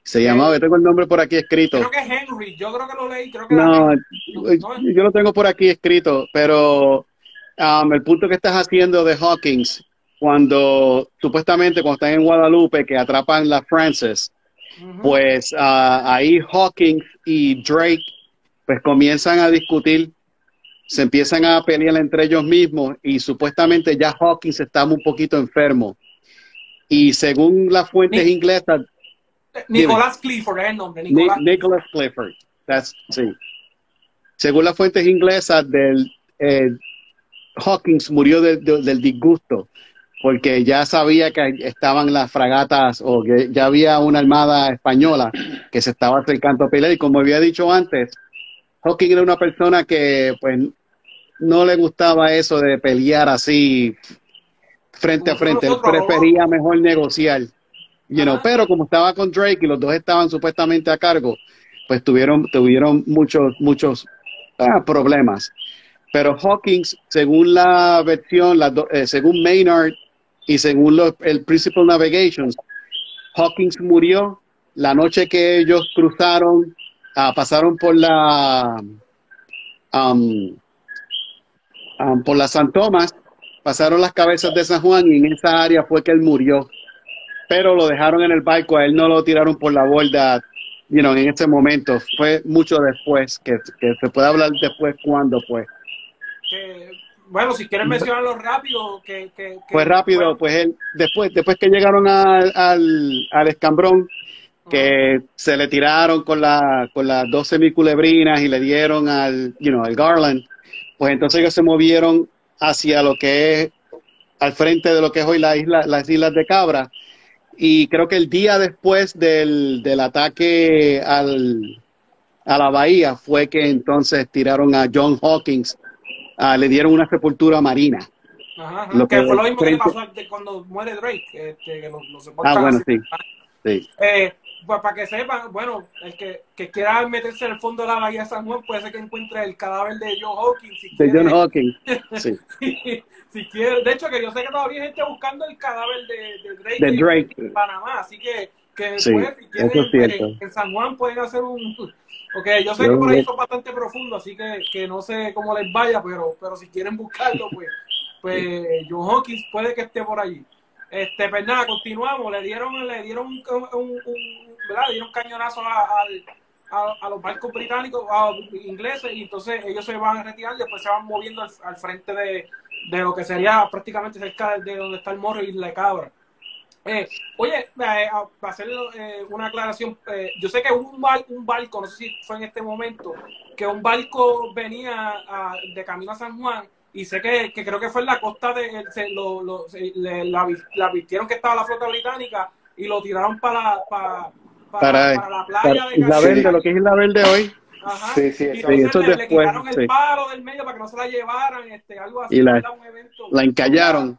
Se llamaba, yo tengo el nombre por aquí escrito. Creo que es Henry, yo creo que lo leí, creo que no, yo lo tengo por aquí escrito, pero um, el punto que estás haciendo de Hawkins, cuando supuestamente cuando están en Guadalupe, que atrapan la Frances, pues ah, ahí Hawkins y Drake pues comienzan a discutir, se empiezan a pelear entre ellos mismos y supuestamente ya Hawkins estaba un poquito enfermo. Y según las fuentes inglesas... Nicholas Clifford es el nombre. Nicholas, Clifford. sí. Según las fuentes inglesas, del, eh, Hawkins murió del disgusto porque ya sabía que estaban las fragatas o que ya había una armada española que se estaba acercando a pelear y como había dicho antes, Hawking era una persona que pues no le gustaba eso de pelear así frente a frente, él prefería mejor negociar. You pero como estaba con Drake y los dos estaban supuestamente a cargo, pues tuvieron, tuvieron muchos, muchos ah, problemas. Pero Hawkins, según la versión, la, eh, según Maynard y según el Principal Navigations, Hawkins murió la noche que ellos cruzaron, ah, pasaron por la um, um, por la San Tomás, pasaron las cabezas de San Juan y en esa área fue que él murió. Pero lo dejaron en el barco, a él no lo tiraron por la borda, you know, en ese momento. Fue mucho después, que, se puede hablar después cuándo fue. Bueno, si quieres mencionarlo rápido, que... que, pues rápido, pues él, después, después que llegaron al, al escambrón, que se le tiraron con, la, con las dos semiculebrinas y le dieron al, you know, al Garland, pues entonces ellos se movieron hacia lo que es, al frente de lo que es hoy la isla, las Islas de Cabra, y creo que el día después del, del ataque al, a la bahía fue que entonces tiraron a John Hawkins Ah, le dieron una sepultura marina. Ajá, Lo que, fue lo mismo que pasó cuando muere Drake, este, que lo, Ah, bueno, sí. sí. Eh, pues para que sepan, bueno, el que, que, quiera meterse en el fondo de la bahía de San Juan puede ser que encuentre el cadáver de John Hawkins. Si de John Hawkins, sí. si, quiere, de hecho que yo sé que todavía hay gente buscando el cadáver de, de Drake, de Drake. En, Panamá, así que, que sí, después, si quieren, en San Juan pueden hacer un, Ok, yo sé que por ahí son bastante profundos, así que, que no sé cómo les vaya, pero, pero si quieren buscarlo, pues, pues John Hawkins puede que esté por allí. Este, pues nada, continuamos. Le dieron, le dieron un, un, ¿verdad? Le dieron cañonazo a, a, los barcos británicos, a los ingleses, y entonces ellos se van a retirar y después se van moviendo al, frente de, de, lo que sería prácticamente cerca de donde está el morro y la cabra. Eh, oye, eh, para hacer eh, una aclaración, yo sé que un, un barco, no sé si fue en este momento, que un barco venía de camino a San Juan y sé que, creo que fue en la costa de, se, lo, la, vistieron que estaba la flota británica y lo tiraron para, para, para, la playa de la Verde, lo que es la Verde hoy. Ajá. Sí, sí, y eso le, después, quitaron el palo del medio para que no se la llevaran, este, algo así. Y la, un evento, la encallaron.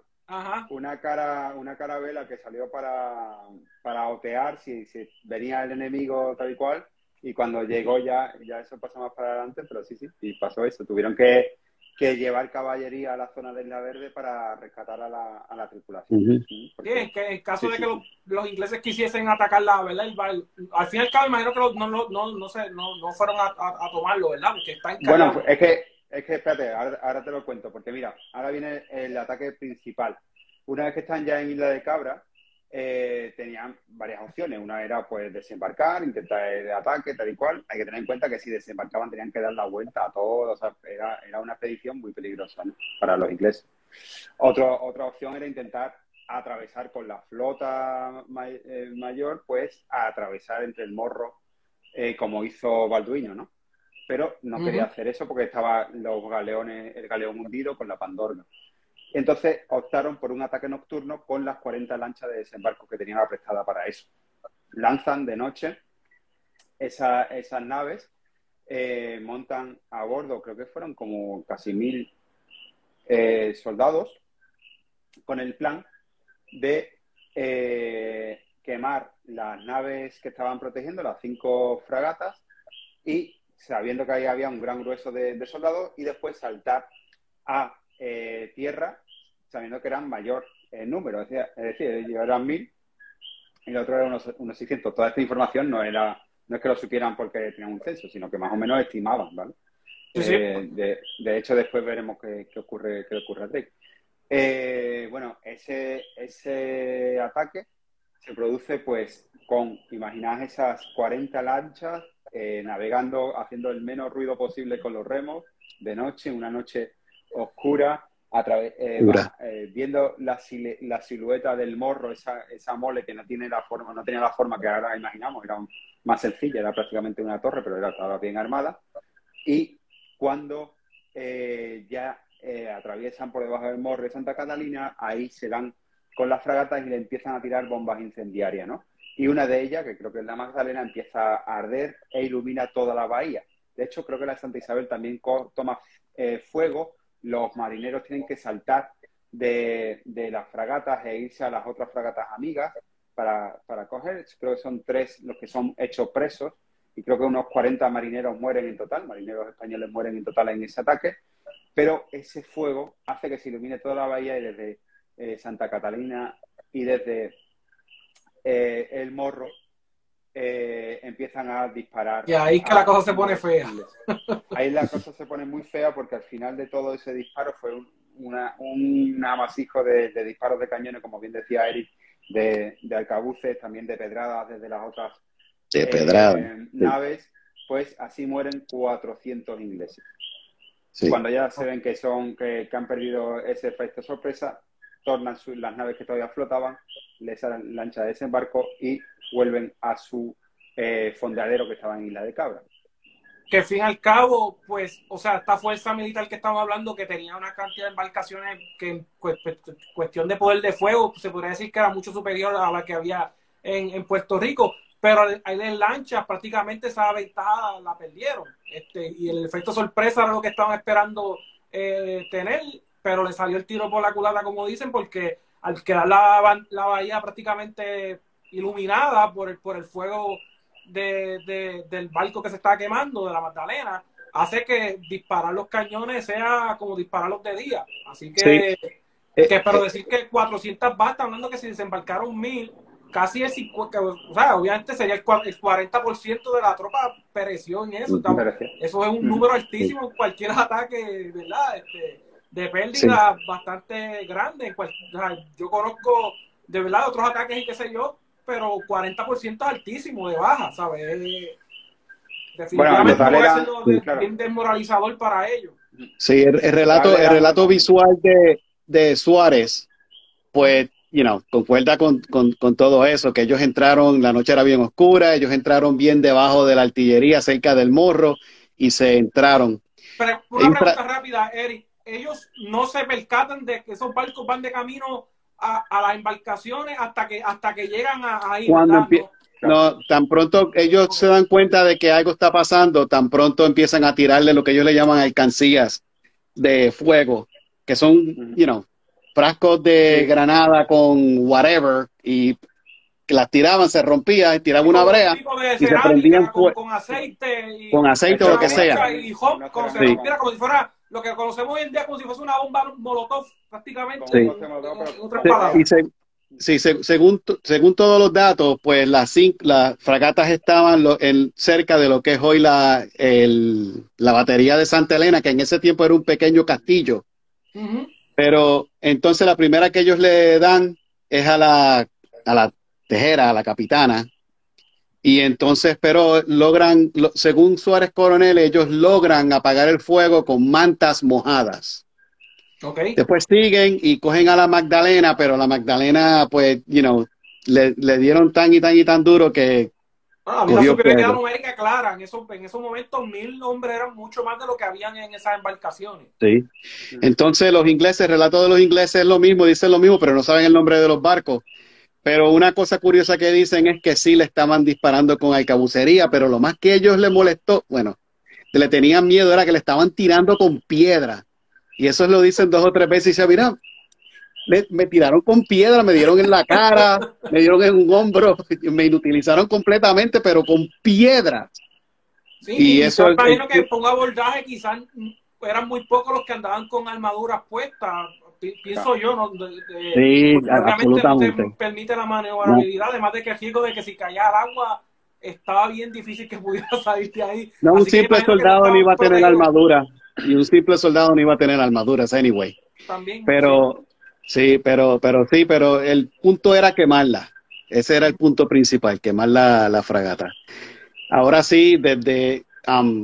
Una cara, una carabela que salió para, para otear si, si venía el enemigo tal y cual, y cuando llegó ya, ya eso pasó más para adelante, pero sí, sí, y pasó eso. Tuvieron que, que llevar caballería a la zona de Isla Verde para rescatar a la, a la tripulación. Sí, que en caso de que los, ingleses quisiesen atacar la, ¿verdad? al fin y al cabo, imagino que no, no, no, no, sé, no, no fueron a, a, tomarlo, ¿verdad? Porque está Bueno, es que es que espérate, ahora, te lo cuento, porque mira, ahora viene el ataque principal. una vez que están ya en Isla de Cabra, eh, tenían varias opciones. Una era pues desembarcar, intentar el ataque, tal y cual. Hay que tener en cuenta que si desembarcaban tenían que dar la vuelta a todo. O sea, era, una expedición muy peligrosa para los ingleses. Otra opción era intentar atravesar con la flota eh, mayor, pues atravesar entre el morro, eh, como hizo Balduino, ¿no? Pero no quería hacer eso porque estaba los galeones, el galeón hundido con la Pandorga. Entonces optaron por un ataque nocturno con las 40 lanchas de desembarco que tenían aprestada para eso. Lanzan de noche esas naves, eh, montan a bordo, creo que fueron como casi mil eh, soldados, con el plan de eh, quemar las naves que estaban protegiendo, las cinco fragatas, y sabiendo que ahí había un gran grueso de soldados, y después saltar a eh, tierra, sabiendo que eran mayor en número. Es decir, ellos eran mil y el otro era unos, unos 600. Toda esta información no era no es que lo supieran porque tenían un censo, sino que más o menos estimaban, ¿vale? Eh, de, hecho, después veremos qué, ocurre, qué ocurre a Drake. Eh, bueno, ese, ese ataque se produce pues con, imaginad esas 40 lanchas navegando, haciendo el menos ruido posible con los remos, de noche, una noche oscura, a través, eh, eh, viendo la, la, silueta del morro, esa, esa mole que no tiene la forma, no tenía la forma que ahora imaginamos, era más sencilla, era prácticamente una torre, pero era, estaba bien armada. Y cuando eh, ya atraviesan por debajo del morro de Santa Catalina, ahí se dan con las fragatas y le empiezan a tirar bombas incendiarias, ¿no? Y una de ellas, que creo que es la Magdalena, empieza a arder e ilumina toda la bahía. De hecho, creo que la Santa Isabel también toma fuego los marineros tienen que saltar de, las fragatas e irse a las otras fragatas amigas para, para coger. Creo que son tres los que son hechos presos y creo que unos 40 marineros mueren en total, marineros españoles mueren en total en ese ataque, pero ese fuego hace que se ilumine toda la bahía y desde eh, Santa Catalina y desde eh, el Morro eh, empiezan a disparar. Y ahí es que la cosa se pone fea. Ahí la cosa se pone muy fea porque al final de todo ese disparo fue un, un amasijo de, disparos de cañones, como bien decía Eric, de, de alcabuces, también de pedradas desde las otras eh, naves, pues así mueren 400 ingleses. Cuando ya se ven que son que, han perdido ese efecto sorpresa, tornan las naves que todavía flotaban, les lancha de desembarco y vuelven a su eh, fondeadero que estaba en Isla de Cabra. Que fin al cabo, pues, o sea, esta fuerza militar que estamos hablando, que tenía una cantidad de embarcaciones que en cuestión de poder de fuego, se podría decir que era mucho superior a la que había en, Puerto Rico, pero ahí en lanchas prácticamente esa ventaja la perdieron. Este, y el efecto sorpresa era lo que estaban esperando eh, tener, pero le salió el tiro por la culata, como dicen, porque al quedar la, la bahía prácticamente iluminada por el, por el fuego de, del barco que se estaba quemando, de la Magdalena, hace que disparar los cañones sea como dispararlos de día. Así que, que eh, pero eh, decir que 400 bastas, hablando que si desembarcaron mil, casi el 50, o sea, obviamente sería el, 40% de la tropa pereció en eso. eso es un número altísimo en cualquier ataque, ¿verdad? Este, de pérdida bastante grande. yo conozco de verdad otros ataques y qué sé yo, pero 40% es altísimo de baja, ¿sabes? Definitivamente bueno, puede ser bien desmoralizador para ellos. Sí, el, relato, el relato visual de, de, Suárez, pues, you know, concuerda con, con, con, todo eso, que ellos entraron, la noche era bien oscura, ellos entraron bien debajo de la artillería, cerca del morro, y se entraron. Pero una pregunta rápida, Eric, ellos no se percatan de que esos barcos van de camino a, las embarcaciones hasta que hasta que llegan a, ahí. Cuando no, tan pronto ellos se dan cuenta de que algo está pasando, tan pronto empiezan a tirarle lo que ellos le llaman alcancías de fuego, que son, you know, frascos de granada con whatever y las tiraban, se rompía, y tiraban una brea y se prendían con, con, aceite con aceite o lo que sea. Y como si fuera lo que conocemos hoy en día como si fuese una bomba molotov prácticamente. Sí. según, según todos los datos, pues las, las fragatas estaban en, cerca de lo que es hoy la, la batería de Santa Elena, que en ese tiempo era un pequeño castillo. Pero entonces la primera que ellos le dan es a la, a la tejera, a la capitana. Y entonces, pero logran, según Suárez Coronel, ellos logran apagar el fuego con mantas mojadas. Okay. Después siguen y cogen a la Magdalena, pero la Magdalena, pues, you know, le, le dieron tan y tan y tan duro que Ah, a mí la superioridad numérica clara. En esos, en esos momentos, mil hombres eran mucho más de lo que habían en esas embarcaciones. Sí. Entonces, los ingleses, el relato de los ingleses es lo mismo, dicen lo mismo, pero no saben el nombre de los barcos. Pero una cosa curiosa que dicen es que sí le estaban disparando con alcabucería, pero lo más que ellos les molestó, bueno, le tenían miedo era que le estaban tirando con piedra. Y eso lo dicen dos o tres veces y se mira, me, tiraron con piedra, me dieron en la cara, me dieron en un hombro, me inutilizaron completamente, pero con piedra. Sí, y, eso imagino que pongo abordaje quizás eran muy pocos los que andaban con armaduras puestas, pienso yo, ¿no? sí, absolutamente. No te permite la maniobrabilidad, además de que el riesgo de que si caía al agua estaba bien difícil que pudiera salir de ahí. No, un simple soldado no iba a tener armadura, y un simple soldado no iba a tener armaduras, anyway. También. Pero, Sí, pero, pero sí, pero el punto era quemarla. Ese era el punto principal, quemar la, la fragata. Ahora sí, desde,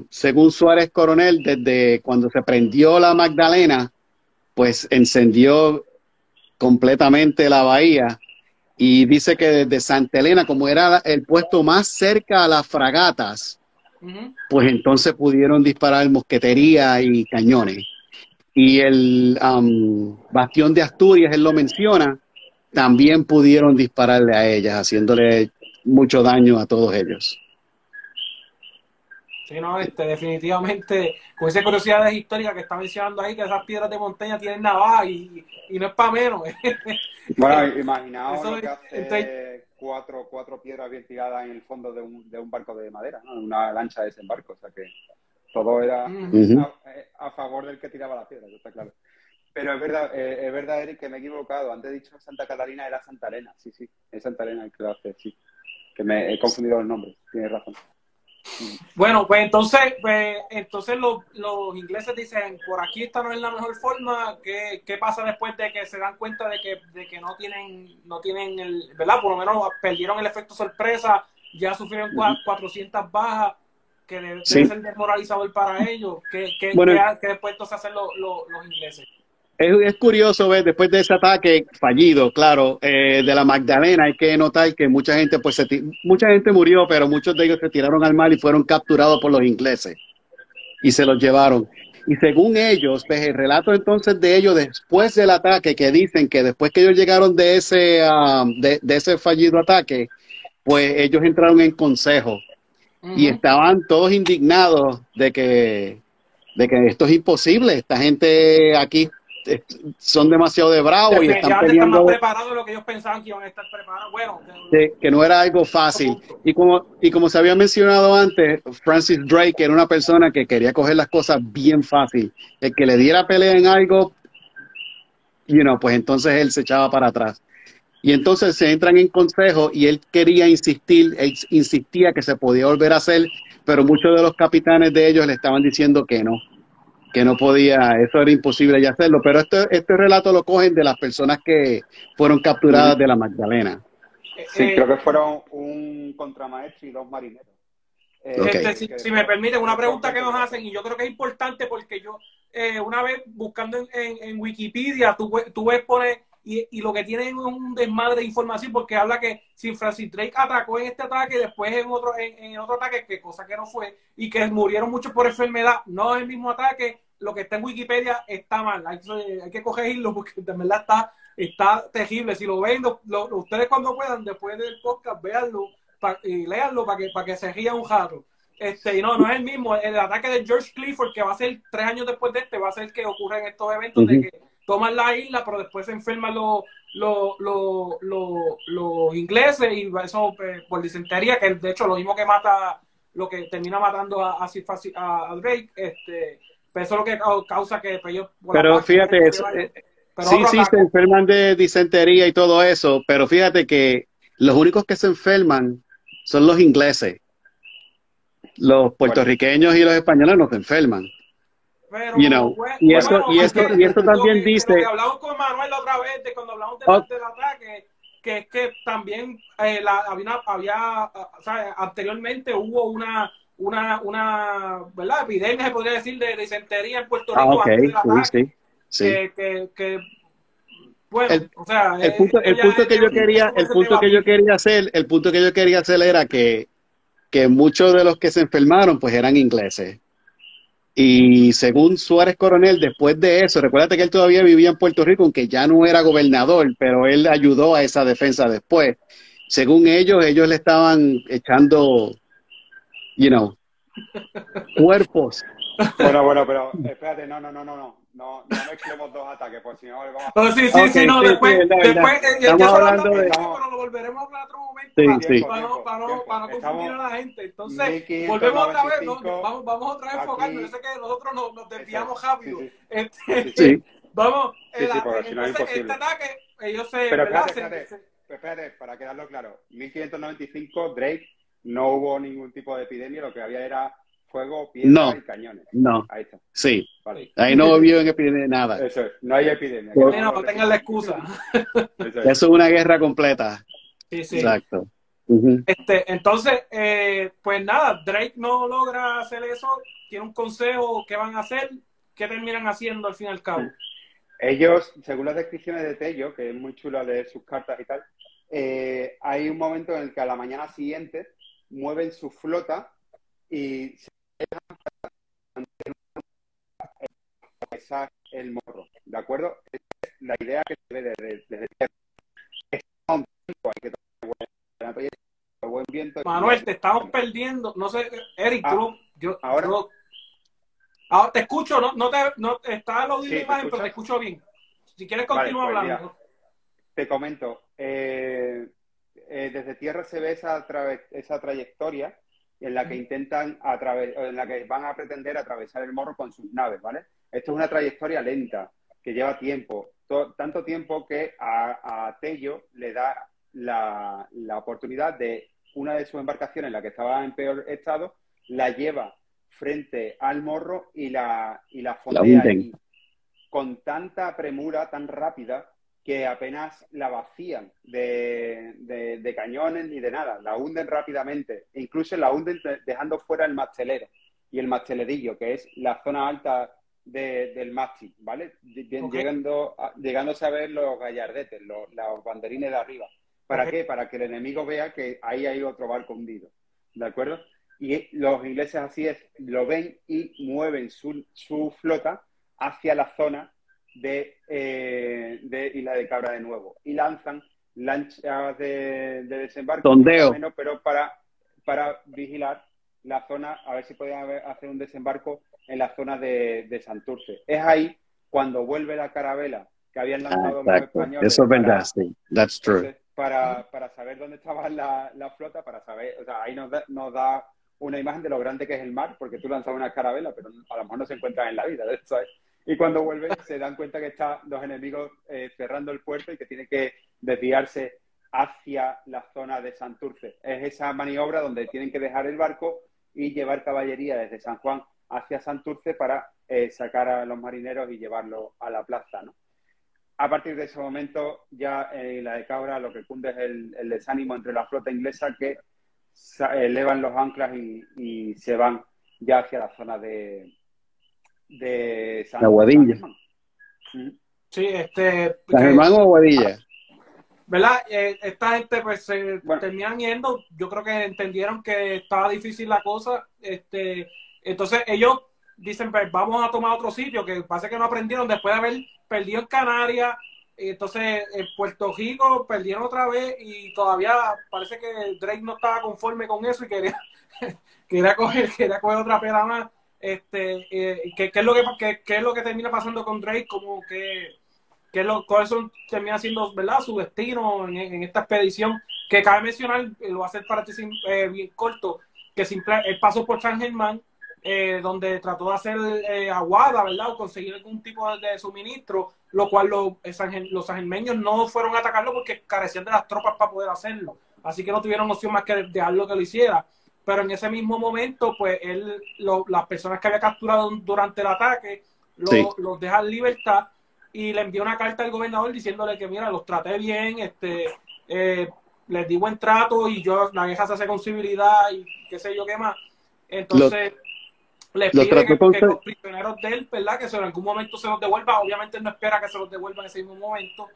según Suárez Coronel, desde cuando se prendió la Magdalena, pues encendió completamente la bahía y dice que desde Santa Elena, como era el puesto más cerca a las fragatas, pues entonces pudieron disparar mosquetería y cañones y el Bastión de Asturias, él lo menciona, también pudieron dispararle a ellas, haciéndole mucho daño a todos ellos. Sí, no, este, definitivamente, con esa curiosidad histórica que está mencionando ahí, que esas piedras de montaña tienen navaja y, no es para menos. bueno, imaginaos lo que hace cuatro, cuatro piedras bien tiradas en el fondo de un, de un barco de madera, ¿no? una lancha de desembarco, o sea que todo era a, favor del que tiraba la piedra, está claro. Pero es verdad, eh, es verdad, Eric, que me he equivocado. Antes he dicho Santa Catalina, era Santa Elena. Sí, sí, es Santa Elena el que lo hace, sí. Que me he confundido los nombres, tienes razón. Bueno, pues entonces, pues, entonces los, los, ingleses dicen, por aquí esta no es la mejor forma. ¿Qué, ¿Qué, pasa después de que se dan cuenta de que, de que no tienen, no tienen el, ¿verdad? Por lo menos perdieron el efecto sorpresa, ya sufrieron 400 bajas que debe, ser desmoralizador para ellos. ¿Qué, qué, bueno, qué, después entonces hacen los, los, ingleses? Es, es, curioso ver después de ese ataque fallido, claro, eh, de la Magdalena, hay que notar que mucha gente, pues, se mucha gente murió, pero muchos de ellos se tiraron al mar y fueron capturados por los ingleses y se los llevaron. Y según ellos, pues, el relato entonces de ellos después del ataque, que dicen que después que ellos llegaron de ese, uh, de, de ese fallido ataque, pues ellos entraron en consejo y estaban todos indignados de que, de que esto es imposible. Esta gente aquí son demasiado de bravos y están peleando. más preparados de lo que ellos pensaban que iban a estar preparados. Bueno, que, no era algo fácil. Y como, y como se había mencionado antes, Francis Drake era una persona que quería coger las cosas bien fácil. El que le diera pelea en algo, you know, pues entonces él se echaba para atrás. Y entonces se entran en consejo y él quería insistir, él insistía que se podía volver a hacer, pero muchos de los capitanes de ellos le estaban diciendo que no, que no podía, eso era imposible ya hacerlo. Pero este, este relato lo cogen de las personas que fueron capturadas de la Magdalena. Sí, creo que fueron un contramaestre y dos marineros. Eh, este, si, me permiten, una pregunta que nos hacen, y yo creo que es importante porque yo, eh, una vez buscando en, en, Wikipedia, tú, tú ves poner y, y, lo que tienen es un desmadre de información porque habla que si Francis Drake atacó en este ataque, después en otro, en, otro ataque, que cosa que no fue, y que murieron muchos por enfermedad, no es el mismo ataque, lo que está en Wikipedia está mal, hay, hay que cogerlo porque de verdad está, está terrible. Si lo ven, ustedes cuando puedan, después del podcast, véanlo y léanlo para que, para que se ría un jarro. Este, y no, no es el mismo. El ataque de George Clifford, que va a ser tres años después de este, va a ser que ocurre en estos eventos de que toman la isla, pero después se enferman los, los, los, ingleses y eso pues, por disentería, que de hecho lo mismo que mata, lo que termina matando a, a, Drake, este, pues eso es lo que causa que pues, ellos... Pero fíjate, eh, sí, sí, se enferman de disentería y todo eso, pero fíjate que los únicos que se enferman son los ingleses. Los puertorriqueños y los españoles no se enferman. Pero, You know, bueno, y eso- bueno, y es esto- que y esto lo también que- dice- Lo que hablamos con Manuel la otra vez, de cuando hablamos del, Oh. del ataque, que es que también eh, la, había, una- había o sea, anteriormente hubo una, una, una ¿verdad? epidemia, se podría decir, de disentería en Puerto Ah, Rico ok, antes del sí, sí. sí. Que, que, que, bueno, El- o sea, el punto, eh, el ya punto que yo quería, el punto que yo quería hacer, el punto que yo quería hacer era que, que muchos de los que se enfermaron pues eran ingleses. Y según Suárez Coronel, después de eso, recuérdate que él todavía vivía en Puerto Rico, aunque ya no era gobernador, pero él ayudó a esa defensa después. Según ellos, ellos le estaban echando, you know, cuerpos. Bueno, bueno, pero espérate, no, no, no, no, no, no, no mezclemos dos ataques, porque si no vamos a... Oh, sí, sí, Ok, sí, no, sí, después, sí, después, verdad. eh, ya Estamos lo hablando de- pero lo volveremos a hablar en otro momento Sí, para, sí. Tiempo, para no, tiempo, para no, tiempo. para no confundir Estamos- a la gente. Entonces, 1595, volvemos otra vez, ¿no? vamos, vamos otra vez aquí- enfocando. Yo sé que nosotros nos, nos desviamos Eso, rápido. sí, sí. Este, Sí. Vamos, Sí, eh, no es entonces, este ataque, ellos se, Pero espérate, espérate. Espérate, para quedarlo claro, 1595, Drake, no hubo ningún tipo de epidemia, lo que había era fuego, piedra No. y cañones. No, Ahí está, sí. vale. Ahí no vio en epidemia nada. Eso es, no hay epidemia. Pues- Sí, no, no tengan la excusa. Eso es. Eso es una guerra completa. Sí, sí. Exacto. Este, entonces, eh, pues nada, Drake no logra hacer eso, tiene un consejo, ¿qué van a hacer? ¿Qué terminan haciendo al fin y al cabo? Ellos, según las descripciones de Tello, que es muy chula leer sus cartas y tal, eh, hay un momento en el que a la mañana siguiente mueven su flota y se dejan el morro, ¿de acuerdo? Esa es la idea que se ve desde, desde tierra. Es un tiempo, hay que tener buen, buen viento. Manuel, te estamos perdiendo. No sé, Eric, Ah, tú, yo, ahora. yo- ahora te escucho, no, no te, no, está Sí, la ¿te imagen, pero te escucho bien. Si quieres, Vale, continúa pues mira, hablando. Te comento, eh, eh, desde tierra se ve esa, esa trayectoria en la que intentan atraves- en la que van a pretender atravesar el morro con sus naves, ¿vale? Esto es una trayectoria lenta, que lleva tiempo, to- tanto tiempo que a, a Tello le da la, la oportunidad de una de sus embarcaciones, la que estaba en peor estado, la lleva frente al morro y la, y la fondea allí con tanta premura, tan rápida, que apenas la vacían de, de- de cañones ni de nada, la hunden rápidamente, e incluso la hunden de- dejando fuera el mastelero y el mastelerillo, que es la zona alta de- del mástil, ¿vale? Llegando a- llegándose a ver los gallardetes, los, los banderines de arriba. ¿Para qué? Para que el enemigo vea que ahí hay otro barco hundido, ¿de acuerdo? Y los ingleses así es, lo ven y mueven su, su flota hacia la zona de, eh, de Isla de Cabra de nuevo y lanzan lanchas de, de desembarco, menos, pero para, para vigilar la zona, a ver si podían hacer un desembarco en la zona de, de Santurce. Es ahí cuando vuelve la carabela que habían Ah, lanzado los españoles. Eso es verdad, sí. That's true. entonces, para, para saber dónde estaba la, la flota, para saber, o sea, ahí nos da, nos da una imagen de lo grande que es el mar, porque tú lanzas una carabela, pero a lo mejor no se encuentran en la vida, ¿sabes? Y cuando vuelven se dan cuenta que están los enemigos eh, cerrando el puerto y que tienen que desviarse hacia la zona de Santurce. Es esa maniobra donde tienen que dejar el barco y llevar caballería desde San Juan hacia Santurce para eh, sacar a los marineros y llevarlos a la plaza, ¿no? A partir de ese momento, ya en la de Cabra lo que cunde es el, desánimo entre la flota inglesa que elevan los anclas y se van ya hacia la zona de, de San La Guadilla. San Germán. Ujú. Sí, este. ¿San Germán o Aguadilla? ¿Verdad? Eh, esta gente pues se Bueno. terminan yendo. Yo creo que entendieron que estaba difícil la cosa. Este, entonces ellos dicen, pues vamos a tomar otro sitio, que pasa que no aprendieron después de haber perdido en Canarias. y Entonces en Puerto Rico perdieron otra vez y todavía parece que Drake no estaba conforme con eso y quería, quería coger, quería coger otra peda más. Este, eh, ¿qué, qué es lo que, qué- qué es lo que termina pasando con Drake? Como que que es lo, cuáles son, termina siendo ¿verdad? su destino en, en esta expedición, que cabe mencionar, eh, lo voy a hacer para ti sim- eh, bien corto, que simple, él pasó por San Germán, eh, donde trató de hacer eh, aguada, ¿verdad? O conseguir algún tipo de, suministro, lo cual los, eh, los sangermeños no fueron a atacarlo porque carecían de las tropas para poder hacerlo. Así que no tuvieron opción más que dejarlo que lo hiciera. Pero en ese mismo momento, pues él, las personas que había capturado durante el ataque, los deja en libertad y le envía una carta al gobernador diciéndole que, mira, los traté bien, este, eh, les di buen trato y yo, la vieja se hace con civilidad y qué sé yo qué más. Entonces, les pide que, los prisioneros de él, ¿verdad? Que en algún momento se los devuelva. Obviamente no espera que se los devuelva en ese mismo momento,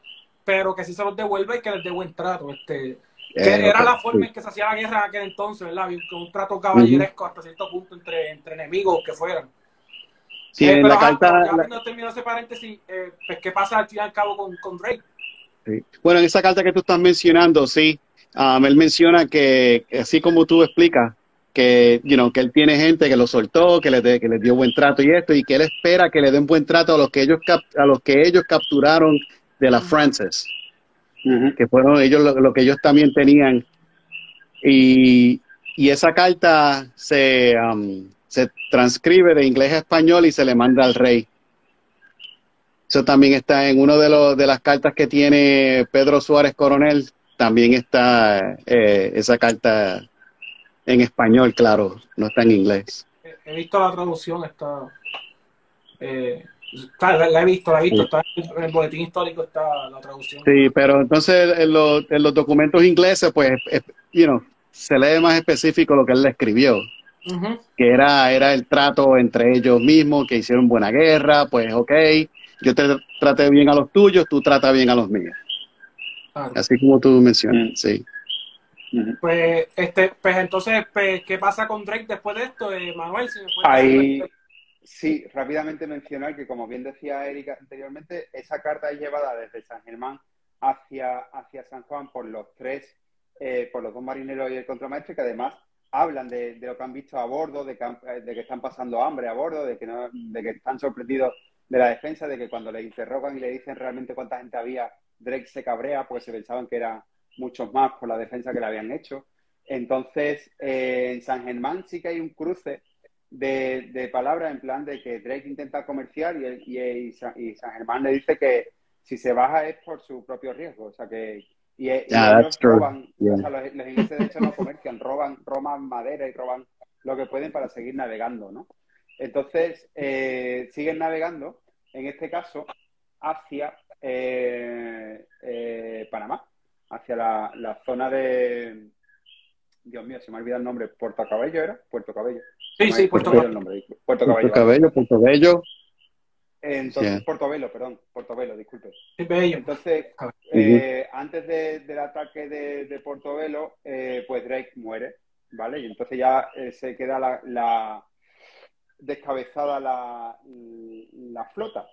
pero que sí se los devuelva y que les dé buen trato. Este, que era la forma en que se hacía la guerra en aquel entonces, ¿verdad? Con un trato caballeresco hasta cierto punto entre, entre enemigos que fueran. Sí, eh, en la carta. Ya la... terminó ese paréntesis, eh, pues, ¿qué pasa al fin y al cabo con, con Drake? Sí. Bueno, en esa carta que tú estás mencionando, sí, um, él menciona que, así como tú explicas, que, you know, que él tiene gente que lo soltó, que le, que le dio buen trato y esto, y que él espera que le den buen trato a los que ellos, a los que ellos capturaron de la Frances, que fueron ellos lo, que ellos también tenían. Y, y esa carta se, um, se transcribe de inglés a español y se le manda al rey. Eso también está en uno de, los, de las cartas que tiene Pedro Suárez Coronel, también está eh, esa carta en español, claro, no está en inglés. He visto la traducción, está... Eh, la, he visto, la he visto, está en el boletín histórico está la traducción. Sí, pero entonces en los, en los documentos ingleses, pues, you know, se lee más específico lo que él le escribió que era, era el trato entre ellos mismos, que hicieron buena guerra, pues ok, yo te traté bien a los tuyos, tú tratas bien a los míos. Así como tú mencionas, mm. sí. Pues, este, pues entonces, pues, ¿qué pasa con Drake después de esto, eh, Manuel? Ahí, sí, rápidamente mencionar que, como bien decía Erika anteriormente, esa carta es llevada desde San Germán hacia, hacia San Juan por los tres, eh, por los dos marineros y el contramaestre, que además hablan de, lo que han visto a bordo, de que, eh, de que, están pasando hambre a bordo, de que, no, de que están sorprendidos de la defensa, de que cuando le interrogan y le dicen realmente cuánta gente había, Drake se cabrea porque se pensaban que eran muchos más por la defensa que le habían hecho. Entonces, eh, en San Germán sí que hay un cruce de, de, palabras en plan de que Drake intenta comerciar y, y, y San Germán le dice que si se baja es por su propio riesgo. O sea, que, y, ellos roban, o sea, los, ingleses de hecho no comercian, roban, roban madera y roban lo que pueden para seguir navegando, ¿no? Entonces, eh, siguen navegando, en este caso, hacia eh, eh, Panamá, hacia la, la, zona de... Dios mío, se me ha olvidado el nombre. ¿Puerto Cabello era? Puerto Cabello. Sí, sí, Puerto, Cabello. Puerto Cabello. Puerto Cabello, Puerto Bello. Entonces, Portobelo, perdón, Portobelo, disculpe. Entonces, eh, antes del ataque de, de Portobelo, eh, pues Drake muere, ¿vale? Y entonces ya eh, se queda la, descabezada la, la, flota.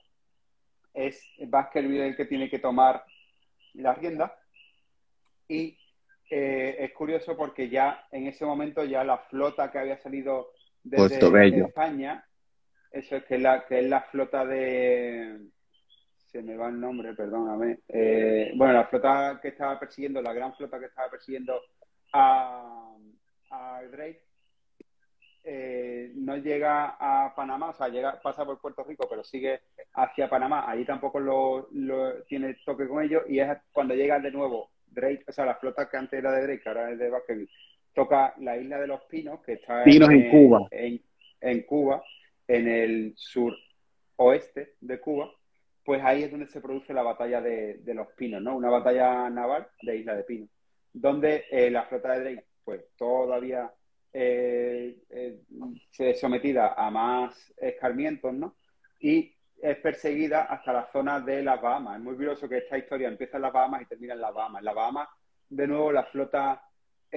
Es Baskerville el que tiene que tomar la rienda y es curioso porque ya en ese momento ya la flota que había salido desde España eso es que, la, que es la flota de... Se me va el nombre, perdóname. Eh, bueno, la flota que estaba persiguiendo, la gran flota que estaba persiguiendo a, a Drake, eh, no llega a Panamá, o sea, llega, pasa por Puerto Rico, pero sigue hacia Panamá. Allí tampoco lo, tiene toque con ellos y es cuando llega de nuevo Drake, o sea, la flota que antes era de Drake, ahora es de Baskerville, toca la isla de los Pinos, que está Pinos en, Cuba. en Cuba en el sur oeste de Cuba, pues ahí es donde se produce la batalla de, los Pinos, ¿no? Una batalla naval de Isla de Pinos, donde eh, la flota de Drake, pues todavía eh, eh, sometida a más escarmientos, ¿no? Y es perseguida hasta la zona de las Bahamas. Es muy curioso que esta historia empieza en las Bahamas y termina en las Bahamas. En las Bahamas, de nuevo, la flota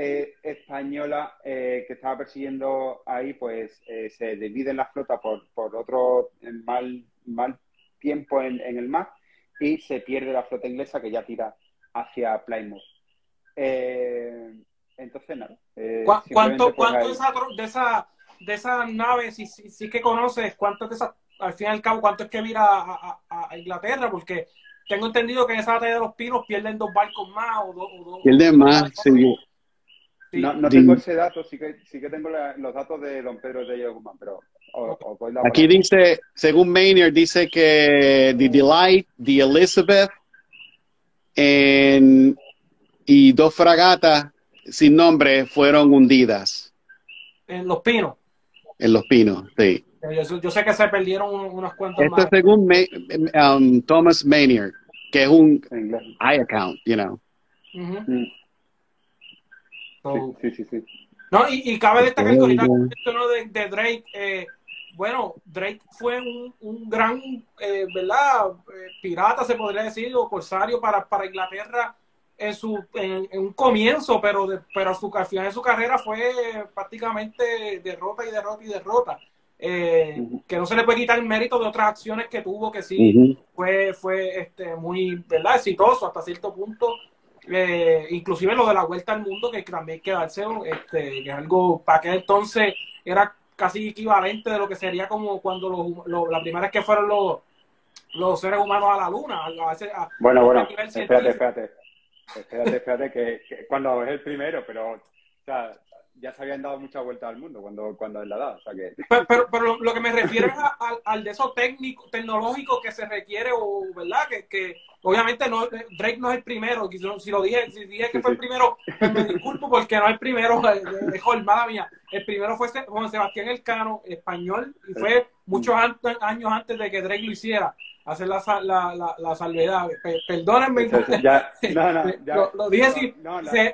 eh, española eh, que estaba persiguiendo ahí, pues eh, se divide en la flota por, por otro mal, mal tiempo en, el mar y se pierde la flota inglesa que ya tira hacia Plymouth. entonces, nada. ¿Cuánto, pues, cuánto de, esa, de esas naves, si, si, que conoces, cuánto de esas, al fin y al cabo, cuánto es que mira a, a, Inglaterra? Porque tengo entendido que en esa batalla de los pinos pierden dos barcos más o dos. pierden más, sí. No, tengo ese dato, sí que, sí que tengo los datos de don Pedro de Guzmán, pero... Aquí dice, según Maynard, dice que The Delight, The Elizabeth y dos fragatas sin nombre fueron hundidas. En Los Pinos. En Los Pinos, sí. Yo, sé que se perdieron unos cuantos Esto es según um, Thomas Maynard, que es un eye account, you know. Mm. sí, sí, sí, No, y, y cabe destacar que ahorita de, de Drake, eh, bueno, Drake fue un, un gran, eh, ¿verdad? Eh, pirata, se podría decir, o corsario para, para Inglaterra en su en, un comienzo, pero de, pero su al final de su carrera fue prácticamente derrota y derrota y derrota. Eh, que no se le puede quitar el mérito de otras acciones que tuvo, que sí fue, fue este, muy ¿verdad? exitoso hasta cierto punto. Eh, inclusive lo de la vuelta al mundo, que también hay que darse, este, que es algo para que entonces era casi equivalente de lo que sería como cuando la primera vez que fueron los, los seres humanos a la luna. bueno, bueno, espérate, espérate. Espérate, espérate, que, cuando es el primero, pero o sea, ya se habían dado muchas vueltas al mundo cuando, cuando él la da. O sea que... pero, pero, lo que me refiero es al de eso técnico, tecnológico que se requiere, o verdad, que, que obviamente no, Drake no es el primero. Si lo dije, si dije que fue el primero, pues me disculpo porque no es el primero, de jornada mía. El primero fue Juan Sebastián Elcano, español, y fue muchos años antes de que Drake lo hiciera hacer la, la, la, salvedad. Perdónenme. Ya, no, no, ya, lo, dije así.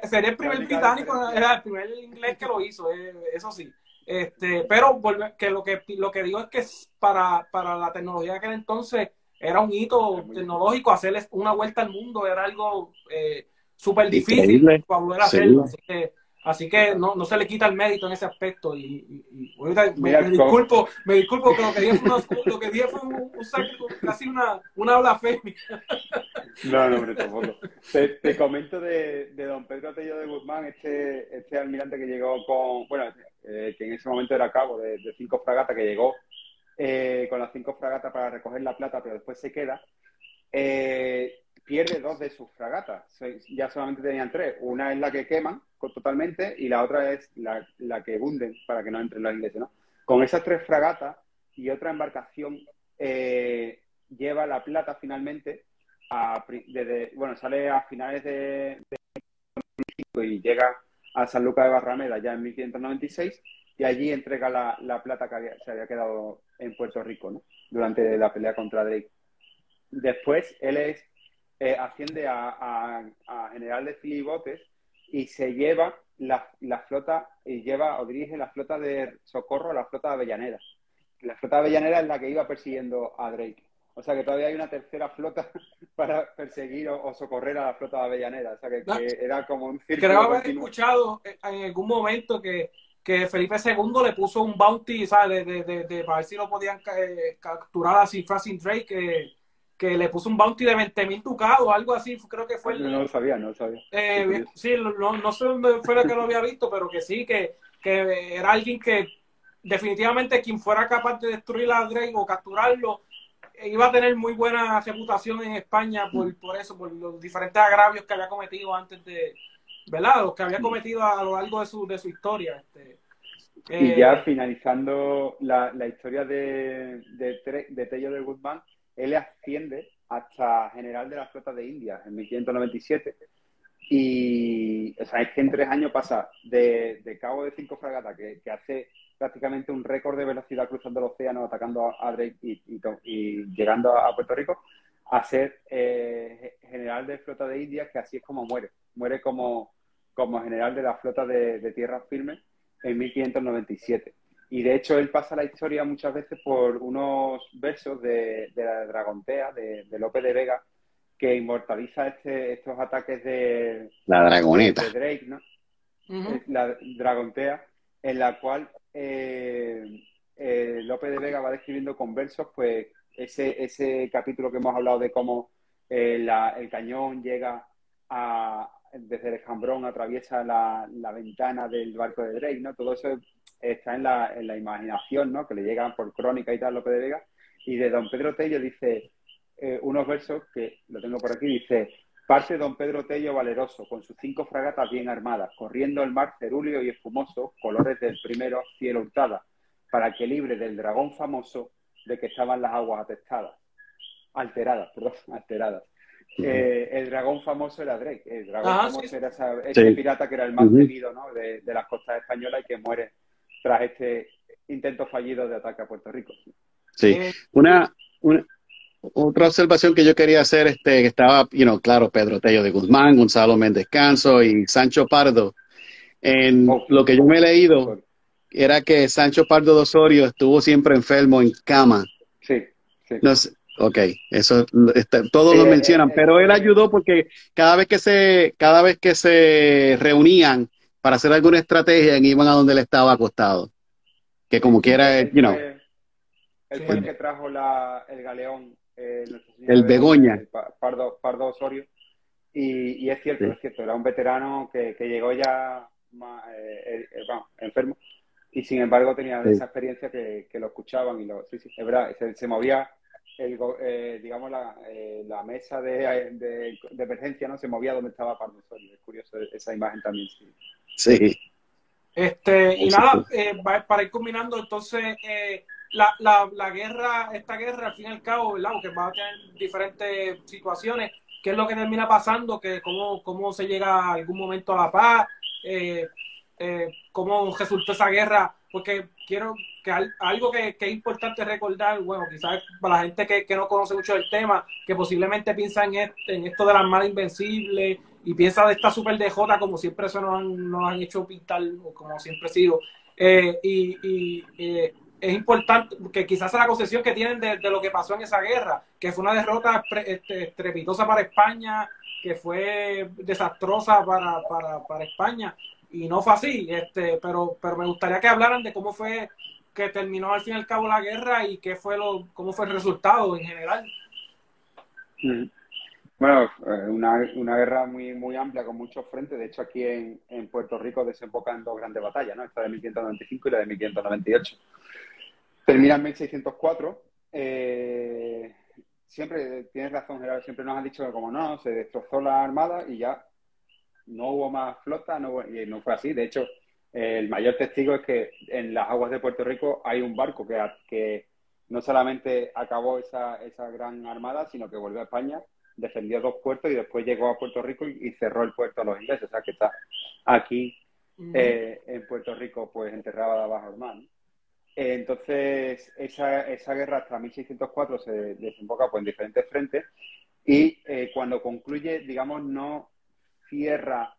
sería el primer británico, era el primer inglés que lo hizo, eh, eso sí. Este, pero que lo que lo que digo es que para, para la tecnología de aquel entonces era un hito tecnológico, hacerles una vuelta al mundo era algo eh, súper difícil para volver a hacerlo. Así que Así que no, no se le quita el mérito en ese aspecto. Y, y, me, disculpo, me disculpo que lo que dije fue, lo que dije fue un, casi una, una blasfemia. No, no, hombre, tampoco. Te, te comento de, de, don Pedro Tello de Guzmán, este, este almirante que llegó con, bueno, eh, que en ese momento era cabo de, de cinco fragatas, que llegó eh, con las cinco fragatas para recoger la plata, pero después se queda. Eh, pierde dos de sus fragatas. Ya solamente tenían tres. Una es la que queman totalmente y la otra es la, que hunden para que no entren los ingleses. ¿no? Con esas tres fragatas y otra embarcación eh, lleva la plata finalmente a, desde, bueno, sale a finales de, y llega a San Lucas de Barrameda ya en 1596 y allí entrega la, plata que se había quedado en Puerto Rico ¿no? durante la pelea contra Drake. Después él es eh, asciende a, general de filibotes y se lleva la, flota, y lleva o dirige la flota de socorro a la flota de Avellaneda. La flota de Avellaneda es la que iba persiguiendo a Drake. O sea que todavía hay una tercera flota para perseguir o, socorrer a la flota de Avellaneda. O sea que, era como un círculo. Creo haber escuchado en algún momento que, Felipe II le puso un bounty, ¿sabes? De, de, para ver si lo podían eh, capturar así, Francis Drake que le puso un bounty de 20 mil ducados, algo así, creo que fue. no lo sabía, no lo sabía. Eh, sí, no, no, sé dónde fue que lo había visto, pero que sí, que, que era alguien que definitivamente quien fuera capaz de destruir a Drake o capturarlo iba a tener muy buena reputación en España por, por eso, por los diferentes agravios que había cometido antes de, ¿verdad? Los que había cometido a lo largo de su, de su historia. Este, y ya eh, finalizando la, la historia de, de, de Tello de Guzmán, él asciende hasta general de la flota de India en 1597. Y, o sea, es que en tres años pasa de, cabo de cinco fragatas, que, hace prácticamente un récord de velocidad cruzando el océano, atacando a, Drake y, llegando a, Puerto Rico, a ser eh, general de flota de India, que así es como muere. Muere como, como general de la flota de, de tierra firme en 1597. Y de hecho él pasa la historia muchas veces por unos versos de, la Dragontea, de, de Lope de Vega, que inmortaliza este, estos ataques de la Dragoneta. De Drake, ¿no? La Dragontea, en la cual eh, eh, Lope de Vega va describiendo con versos, pues, ese, ese capítulo que hemos hablado de cómo eh, el cañón llega a, desde el escambrón, atraviesa la, la, ventana del barco de Drake, ¿no? Todo eso está en la, en la imaginación, ¿no? Que le llegan por crónica y tal, Lope de Vega. Y de don Pedro Tello dice eh, unos versos que lo tengo por aquí, dice, parte don Pedro Tello valeroso, con sus cinco fragatas bien armadas, corriendo el mar cerúleo y espumoso, colores del primero cielo hurtada, para que libre del dragón famoso de que estaban las aguas atestadas, alteradas, perdón, alteradas. Eh, el dragón famoso era Drake, el dragón famoso era ese pirata que era el más temido ¿no? de, de, las costas españolas y que muere tras este intento fallido de ataque a Puerto Rico. Sí, eh, una, otra observación que yo quería hacer, este, que estaba, you know, claro, Pedro Tello de Guzmán, Gonzalo Méndez Canso y Sancho Pardo. En oh. lo que yo me he leído era que Sancho Pardo de Osorio estuvo siempre enfermo en cama. Sí, sí. No ok, eso todos lo mencionan, pero él ayudó porque cada vez que se, cada vez que se reunían para hacer alguna estrategia, iban a donde él estaba acostado. Que como quiera, you know. Él fue el que trajo la, el galeón eh, el Begoña. Pardo, Pardo Osorio. Y, es cierto, es cierto, era un veterano que, llegó ya eh, eh, enfermo y sin embargo tenía esa experiencia que, lo escuchaban y lo, sí, sí, es verdad, se, movía el, digamos la, la mesa de, de, emergencia no se movía donde estaba Osorio, es curioso esa imagen también. Sí. sí. Este, y nada, para ir combinando, entonces, la, la, la, guerra, esta guerra, al fin y al cabo, ¿verdad? Porque va a tener diferentes situaciones. ¿Qué es lo que termina pasando? Que cómo, cómo se llega a algún momento a la paz? Eh, eh, ¿Cómo resultó esa guerra? Porque quiero que algo que, es importante recordar, bueno, quizás para la gente que, no conoce mucho el tema, que posiblemente piensa en, en esto de las malas invencibles y piensa de esta super DJ como siempre se nos han, han hecho pintar, como siempre ha sido. Eh, y, y es importante, que quizás es la concepción que tienen de, lo que pasó en esa guerra, que fue una derrota este, estrepitosa para España, que fue desastrosa para, para, España, y no fue así, este, pero, pero me gustaría que hablaran de cómo fue que terminó al fin y al cabo la guerra y qué fue lo, cómo fue el resultado en general. Mm. Bueno, eh, una, una, guerra muy, muy amplia con muchos frentes. De hecho, aquí en, en Puerto Rico desembocan dos grandes batallas, ¿no? Esta de 1595 y la de 1598. Termina en 1604. Eh, siempre, tienes razón, Gerardo, siempre nos han dicho que como no, se destrozó la armada y ya no hubo más flota, no, y no fue así. De hecho, el mayor testigo es que en las aguas de Puerto Rico hay un barco que, que no solamente acabó esa, esa gran armada, sino que volvió a España, defendió dos puertos y después llegó a Puerto Rico y, cerró el puerto a los ingleses. O sea, que está aquí eh, en Puerto Rico, pues enterrada bajo el mar. Entonces, esa, esa guerra hasta 1604 se desemboca pues, en diferentes frentes y eh, cuando concluye, digamos, no cierra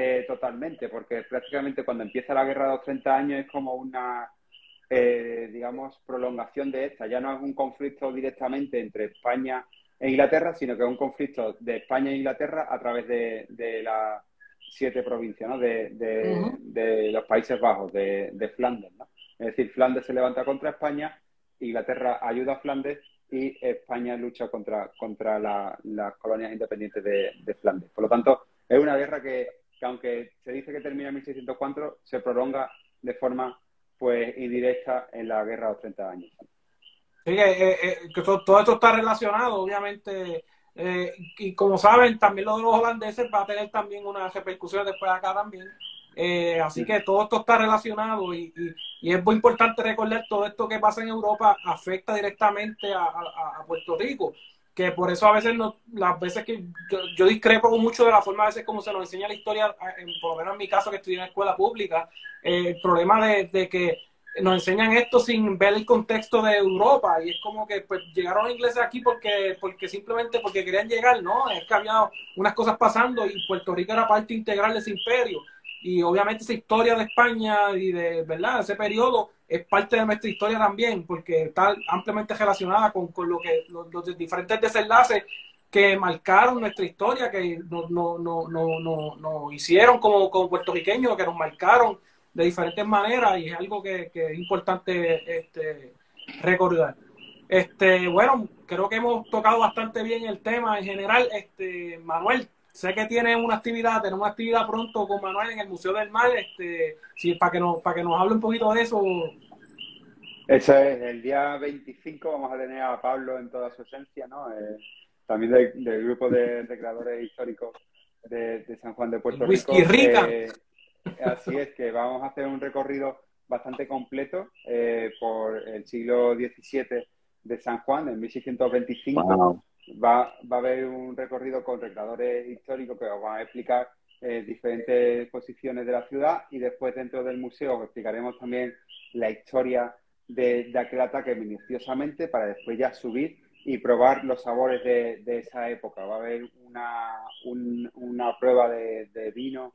eh, totalmente, porque prácticamente cuando empieza la guerra de los 30 años es como una, eh, digamos, prolongación de esta. Ya no es un conflicto directamente entre España e Inglaterra, sino que es un conflicto de España e Inglaterra a través de, de las siete provincias, ¿no? De, de, los Países Bajos, de, de Flandes, ¿no? Es decir, Flandes se levanta contra España, Inglaterra ayuda a Flandes y España lucha contra, contra las colonias independientes de, Flandes. Por lo tanto, es una guerra que, aunque se dice que termina en 1604, se prolonga de forma pues indirecta en la guerra de los 30 años. Sí, eh, eh, que todo, esto está relacionado, obviamente, eh, y como saben, también lo de los holandeses va a tener también una repercusión después acá también. Así que todo esto está relacionado y, es muy importante recordar todo esto que pasa en Europa afecta directamente a, Puerto Rico, que por eso a veces no, las veces que yo, discrepo mucho de la forma a veces como se nos enseña la historia, en, por lo menos en mi caso que estudié en la escuela pública, eh, el problema de, que nos enseñan esto sin ver el contexto de Europa y es como que pues llegaron los ingleses aquí porque porque simplemente porque querían llegar, no, es que había unas cosas pasando y Puerto Rico era parte integral de ese imperio y obviamente esa historia de España y de, ¿verdad? Ese periodo es parte de nuestra historia también, porque está ampliamente relacionada con, lo que los, diferentes desenlaces que marcaron nuestra historia, que nos no, no, no, no, hicieron como, como puertorriqueños, que nos marcaron de diferentes maneras y es algo que, que es importante este, recordar. Este, bueno, creo que hemos tocado bastante bien el tema en general. Este, Manuel, sé que tiene una actividad, tenemos una actividad pronto con Manuel en el Museo del Mar, este, sí, para que nos, para que nos hable un poquito de eso. Eso es, el día 25 vamos a tener a Pablo en toda su esencia, ¿no? Eh, también del, grupo de recreadores históricos de, San Juan de Puerto Rico. Rica. Eh, así es, que vamos a hacer un recorrido bastante completo eh, por el siglo XVII de San Juan, en 1625 va, va a haber un recorrido con recreadores históricos que os van a explicar eh, diferentes posiciones de la ciudad y después dentro del museo explicaremos también la historia de, aquel ataque minuciosamente para después ya subir y probar los sabores de, esa época. Va a haber una, una prueba de, vino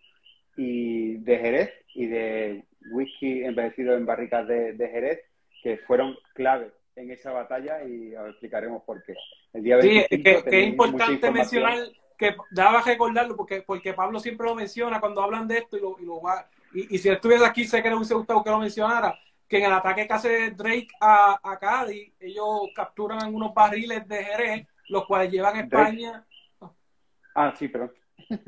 y de Jerez y de whisky envejecido en barricas de, Jerez que fueron clave en esa batalla y os explicaremos por qué. El día sí, que, es importante mencionar que daba a recordarlo porque, porque Pablo siempre lo menciona cuando hablan de esto y lo, y lo va. Y, si estuviera aquí, sé que le hubiese gustado que lo mencionara. Que en el ataque que hace Drake a, a Cádiz, ellos capturan algunos barriles de Jerez, los cuales llevan a España. Ah, sí, perdón.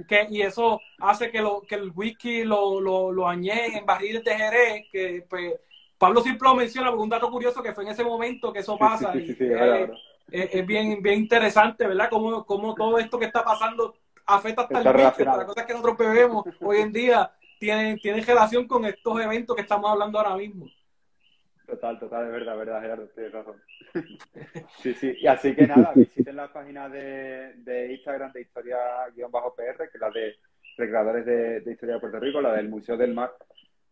Que, y eso hace que, lo, que el whisky lo, lo, lo en barriles de Jerez, que pues Pablo siempre lo menciona, porque un dato curioso que fue en ese momento que eso pasa. y, es, bien, bien interesante, ¿verdad? Cómo, cómo todo esto que está pasando afecta hasta el whisky, las cosas que nosotros bebemos hoy en día tienen, tienen relación con estos eventos que estamos hablando ahora mismo. Total, total, es verdad, verdad, Gerardo, tienes razón. sí, sí, y así que nada, visiten la página de, de Instagram de Historia-PR, que es la de recreadores de, de, Historia de Puerto Rico, la del Museo del Mar.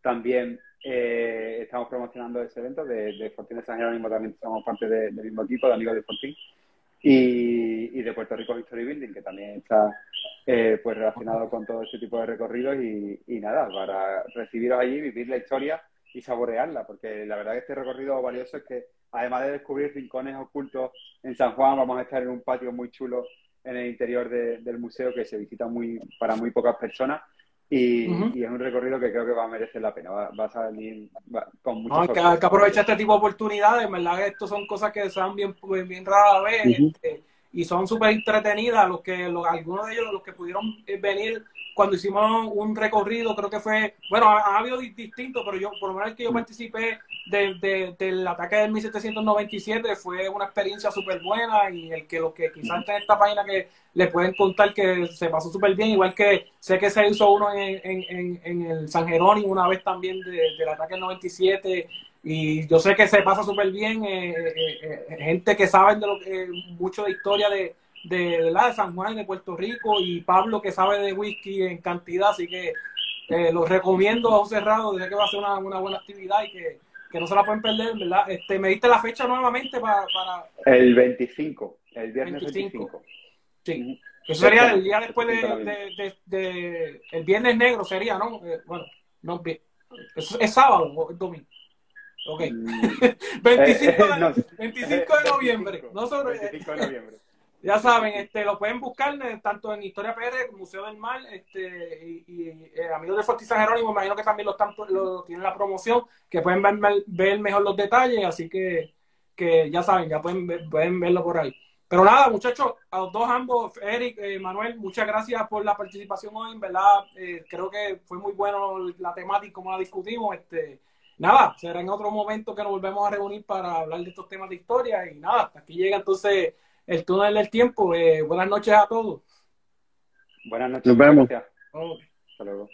También eh, estamos promocionando ese evento de, de Fortín de San Jerónimo, también somos parte del mismo equipo de amigos de Fortín. Y, y, de Puerto Rico History Building, que también está eh, pues relacionado con todo ese tipo de recorridos y, y nada, para recibiros allí, vivir la historia y saborearla, porque la verdad que este recorrido valioso es que además de descubrir rincones ocultos en San Juan, vamos a estar en un patio muy chulo en el interior del museo que se visita muy para muy pocas personas y, es un recorrido que creo que va a merecer la pena, va, a salir con mucha hay, que, hay que aprovechar este tipo de oportunidades, ¿verdad? Estos son cosas que se dan bien, bien raras a ver este, y son súper entretenidas, los que los, algunos de ellos, los que pudieron eh, venir cuando hicimos un recorrido, creo que fue, bueno, ha, habido distintos, pero yo, por lo menos que yo participé del ataque del 1797 fue una experiencia súper buena y el que los que quizás estén en esta página que le pueden contar que se pasó súper bien, igual que sé que se hizo uno en, en, en, el San Jerónimo una vez también del ataque del 97 y yo sé que se pasa súper bien, eh, eh, eh, gente que sabe de lo mucho de historia de de, la de San Juan, de Puerto Rico, y Pablo que sabe de whisky en cantidad, así que eh, los recomiendo a un cerrado, dice que va a ser una, una buena actividad y que, que, no se la pueden perder, ¿verdad? Este, ¿Me diste la fecha nuevamente para...? para... El 25, el viernes 25. Sí, eso sería el día después de, de, el viernes negro sería, ¿no? Eh, bueno, no, es, es sábado o es domingo. Ok. 25, mm. eh, de, 25 de noviembre. No sobre, 25 de noviembre ya saben, este, lo pueden buscar eh, tanto en Historia PR, Museo del Mar, este, y, eh, amigos de Fortiza Jerónimo, imagino que también lo, están, lo tienen la promoción, que pueden ver, ver, mejor los detalles, así que, que ya saben, ya pueden, pueden verlo por ahí. Pero nada, muchachos, a los dos ambos, Eric, eh, Manuel, muchas gracias por la participación hoy, en verdad, creo que fue muy bueno la temática, como la discutimos, este, nada, será en otro momento que nos volvemos a reunir para hablar de estos temas de historia, y nada, hasta aquí llega entonces el túnel del tiempo. Eh, buenas noches a todos. Buenas noches. Nos vemos. Hasta luego.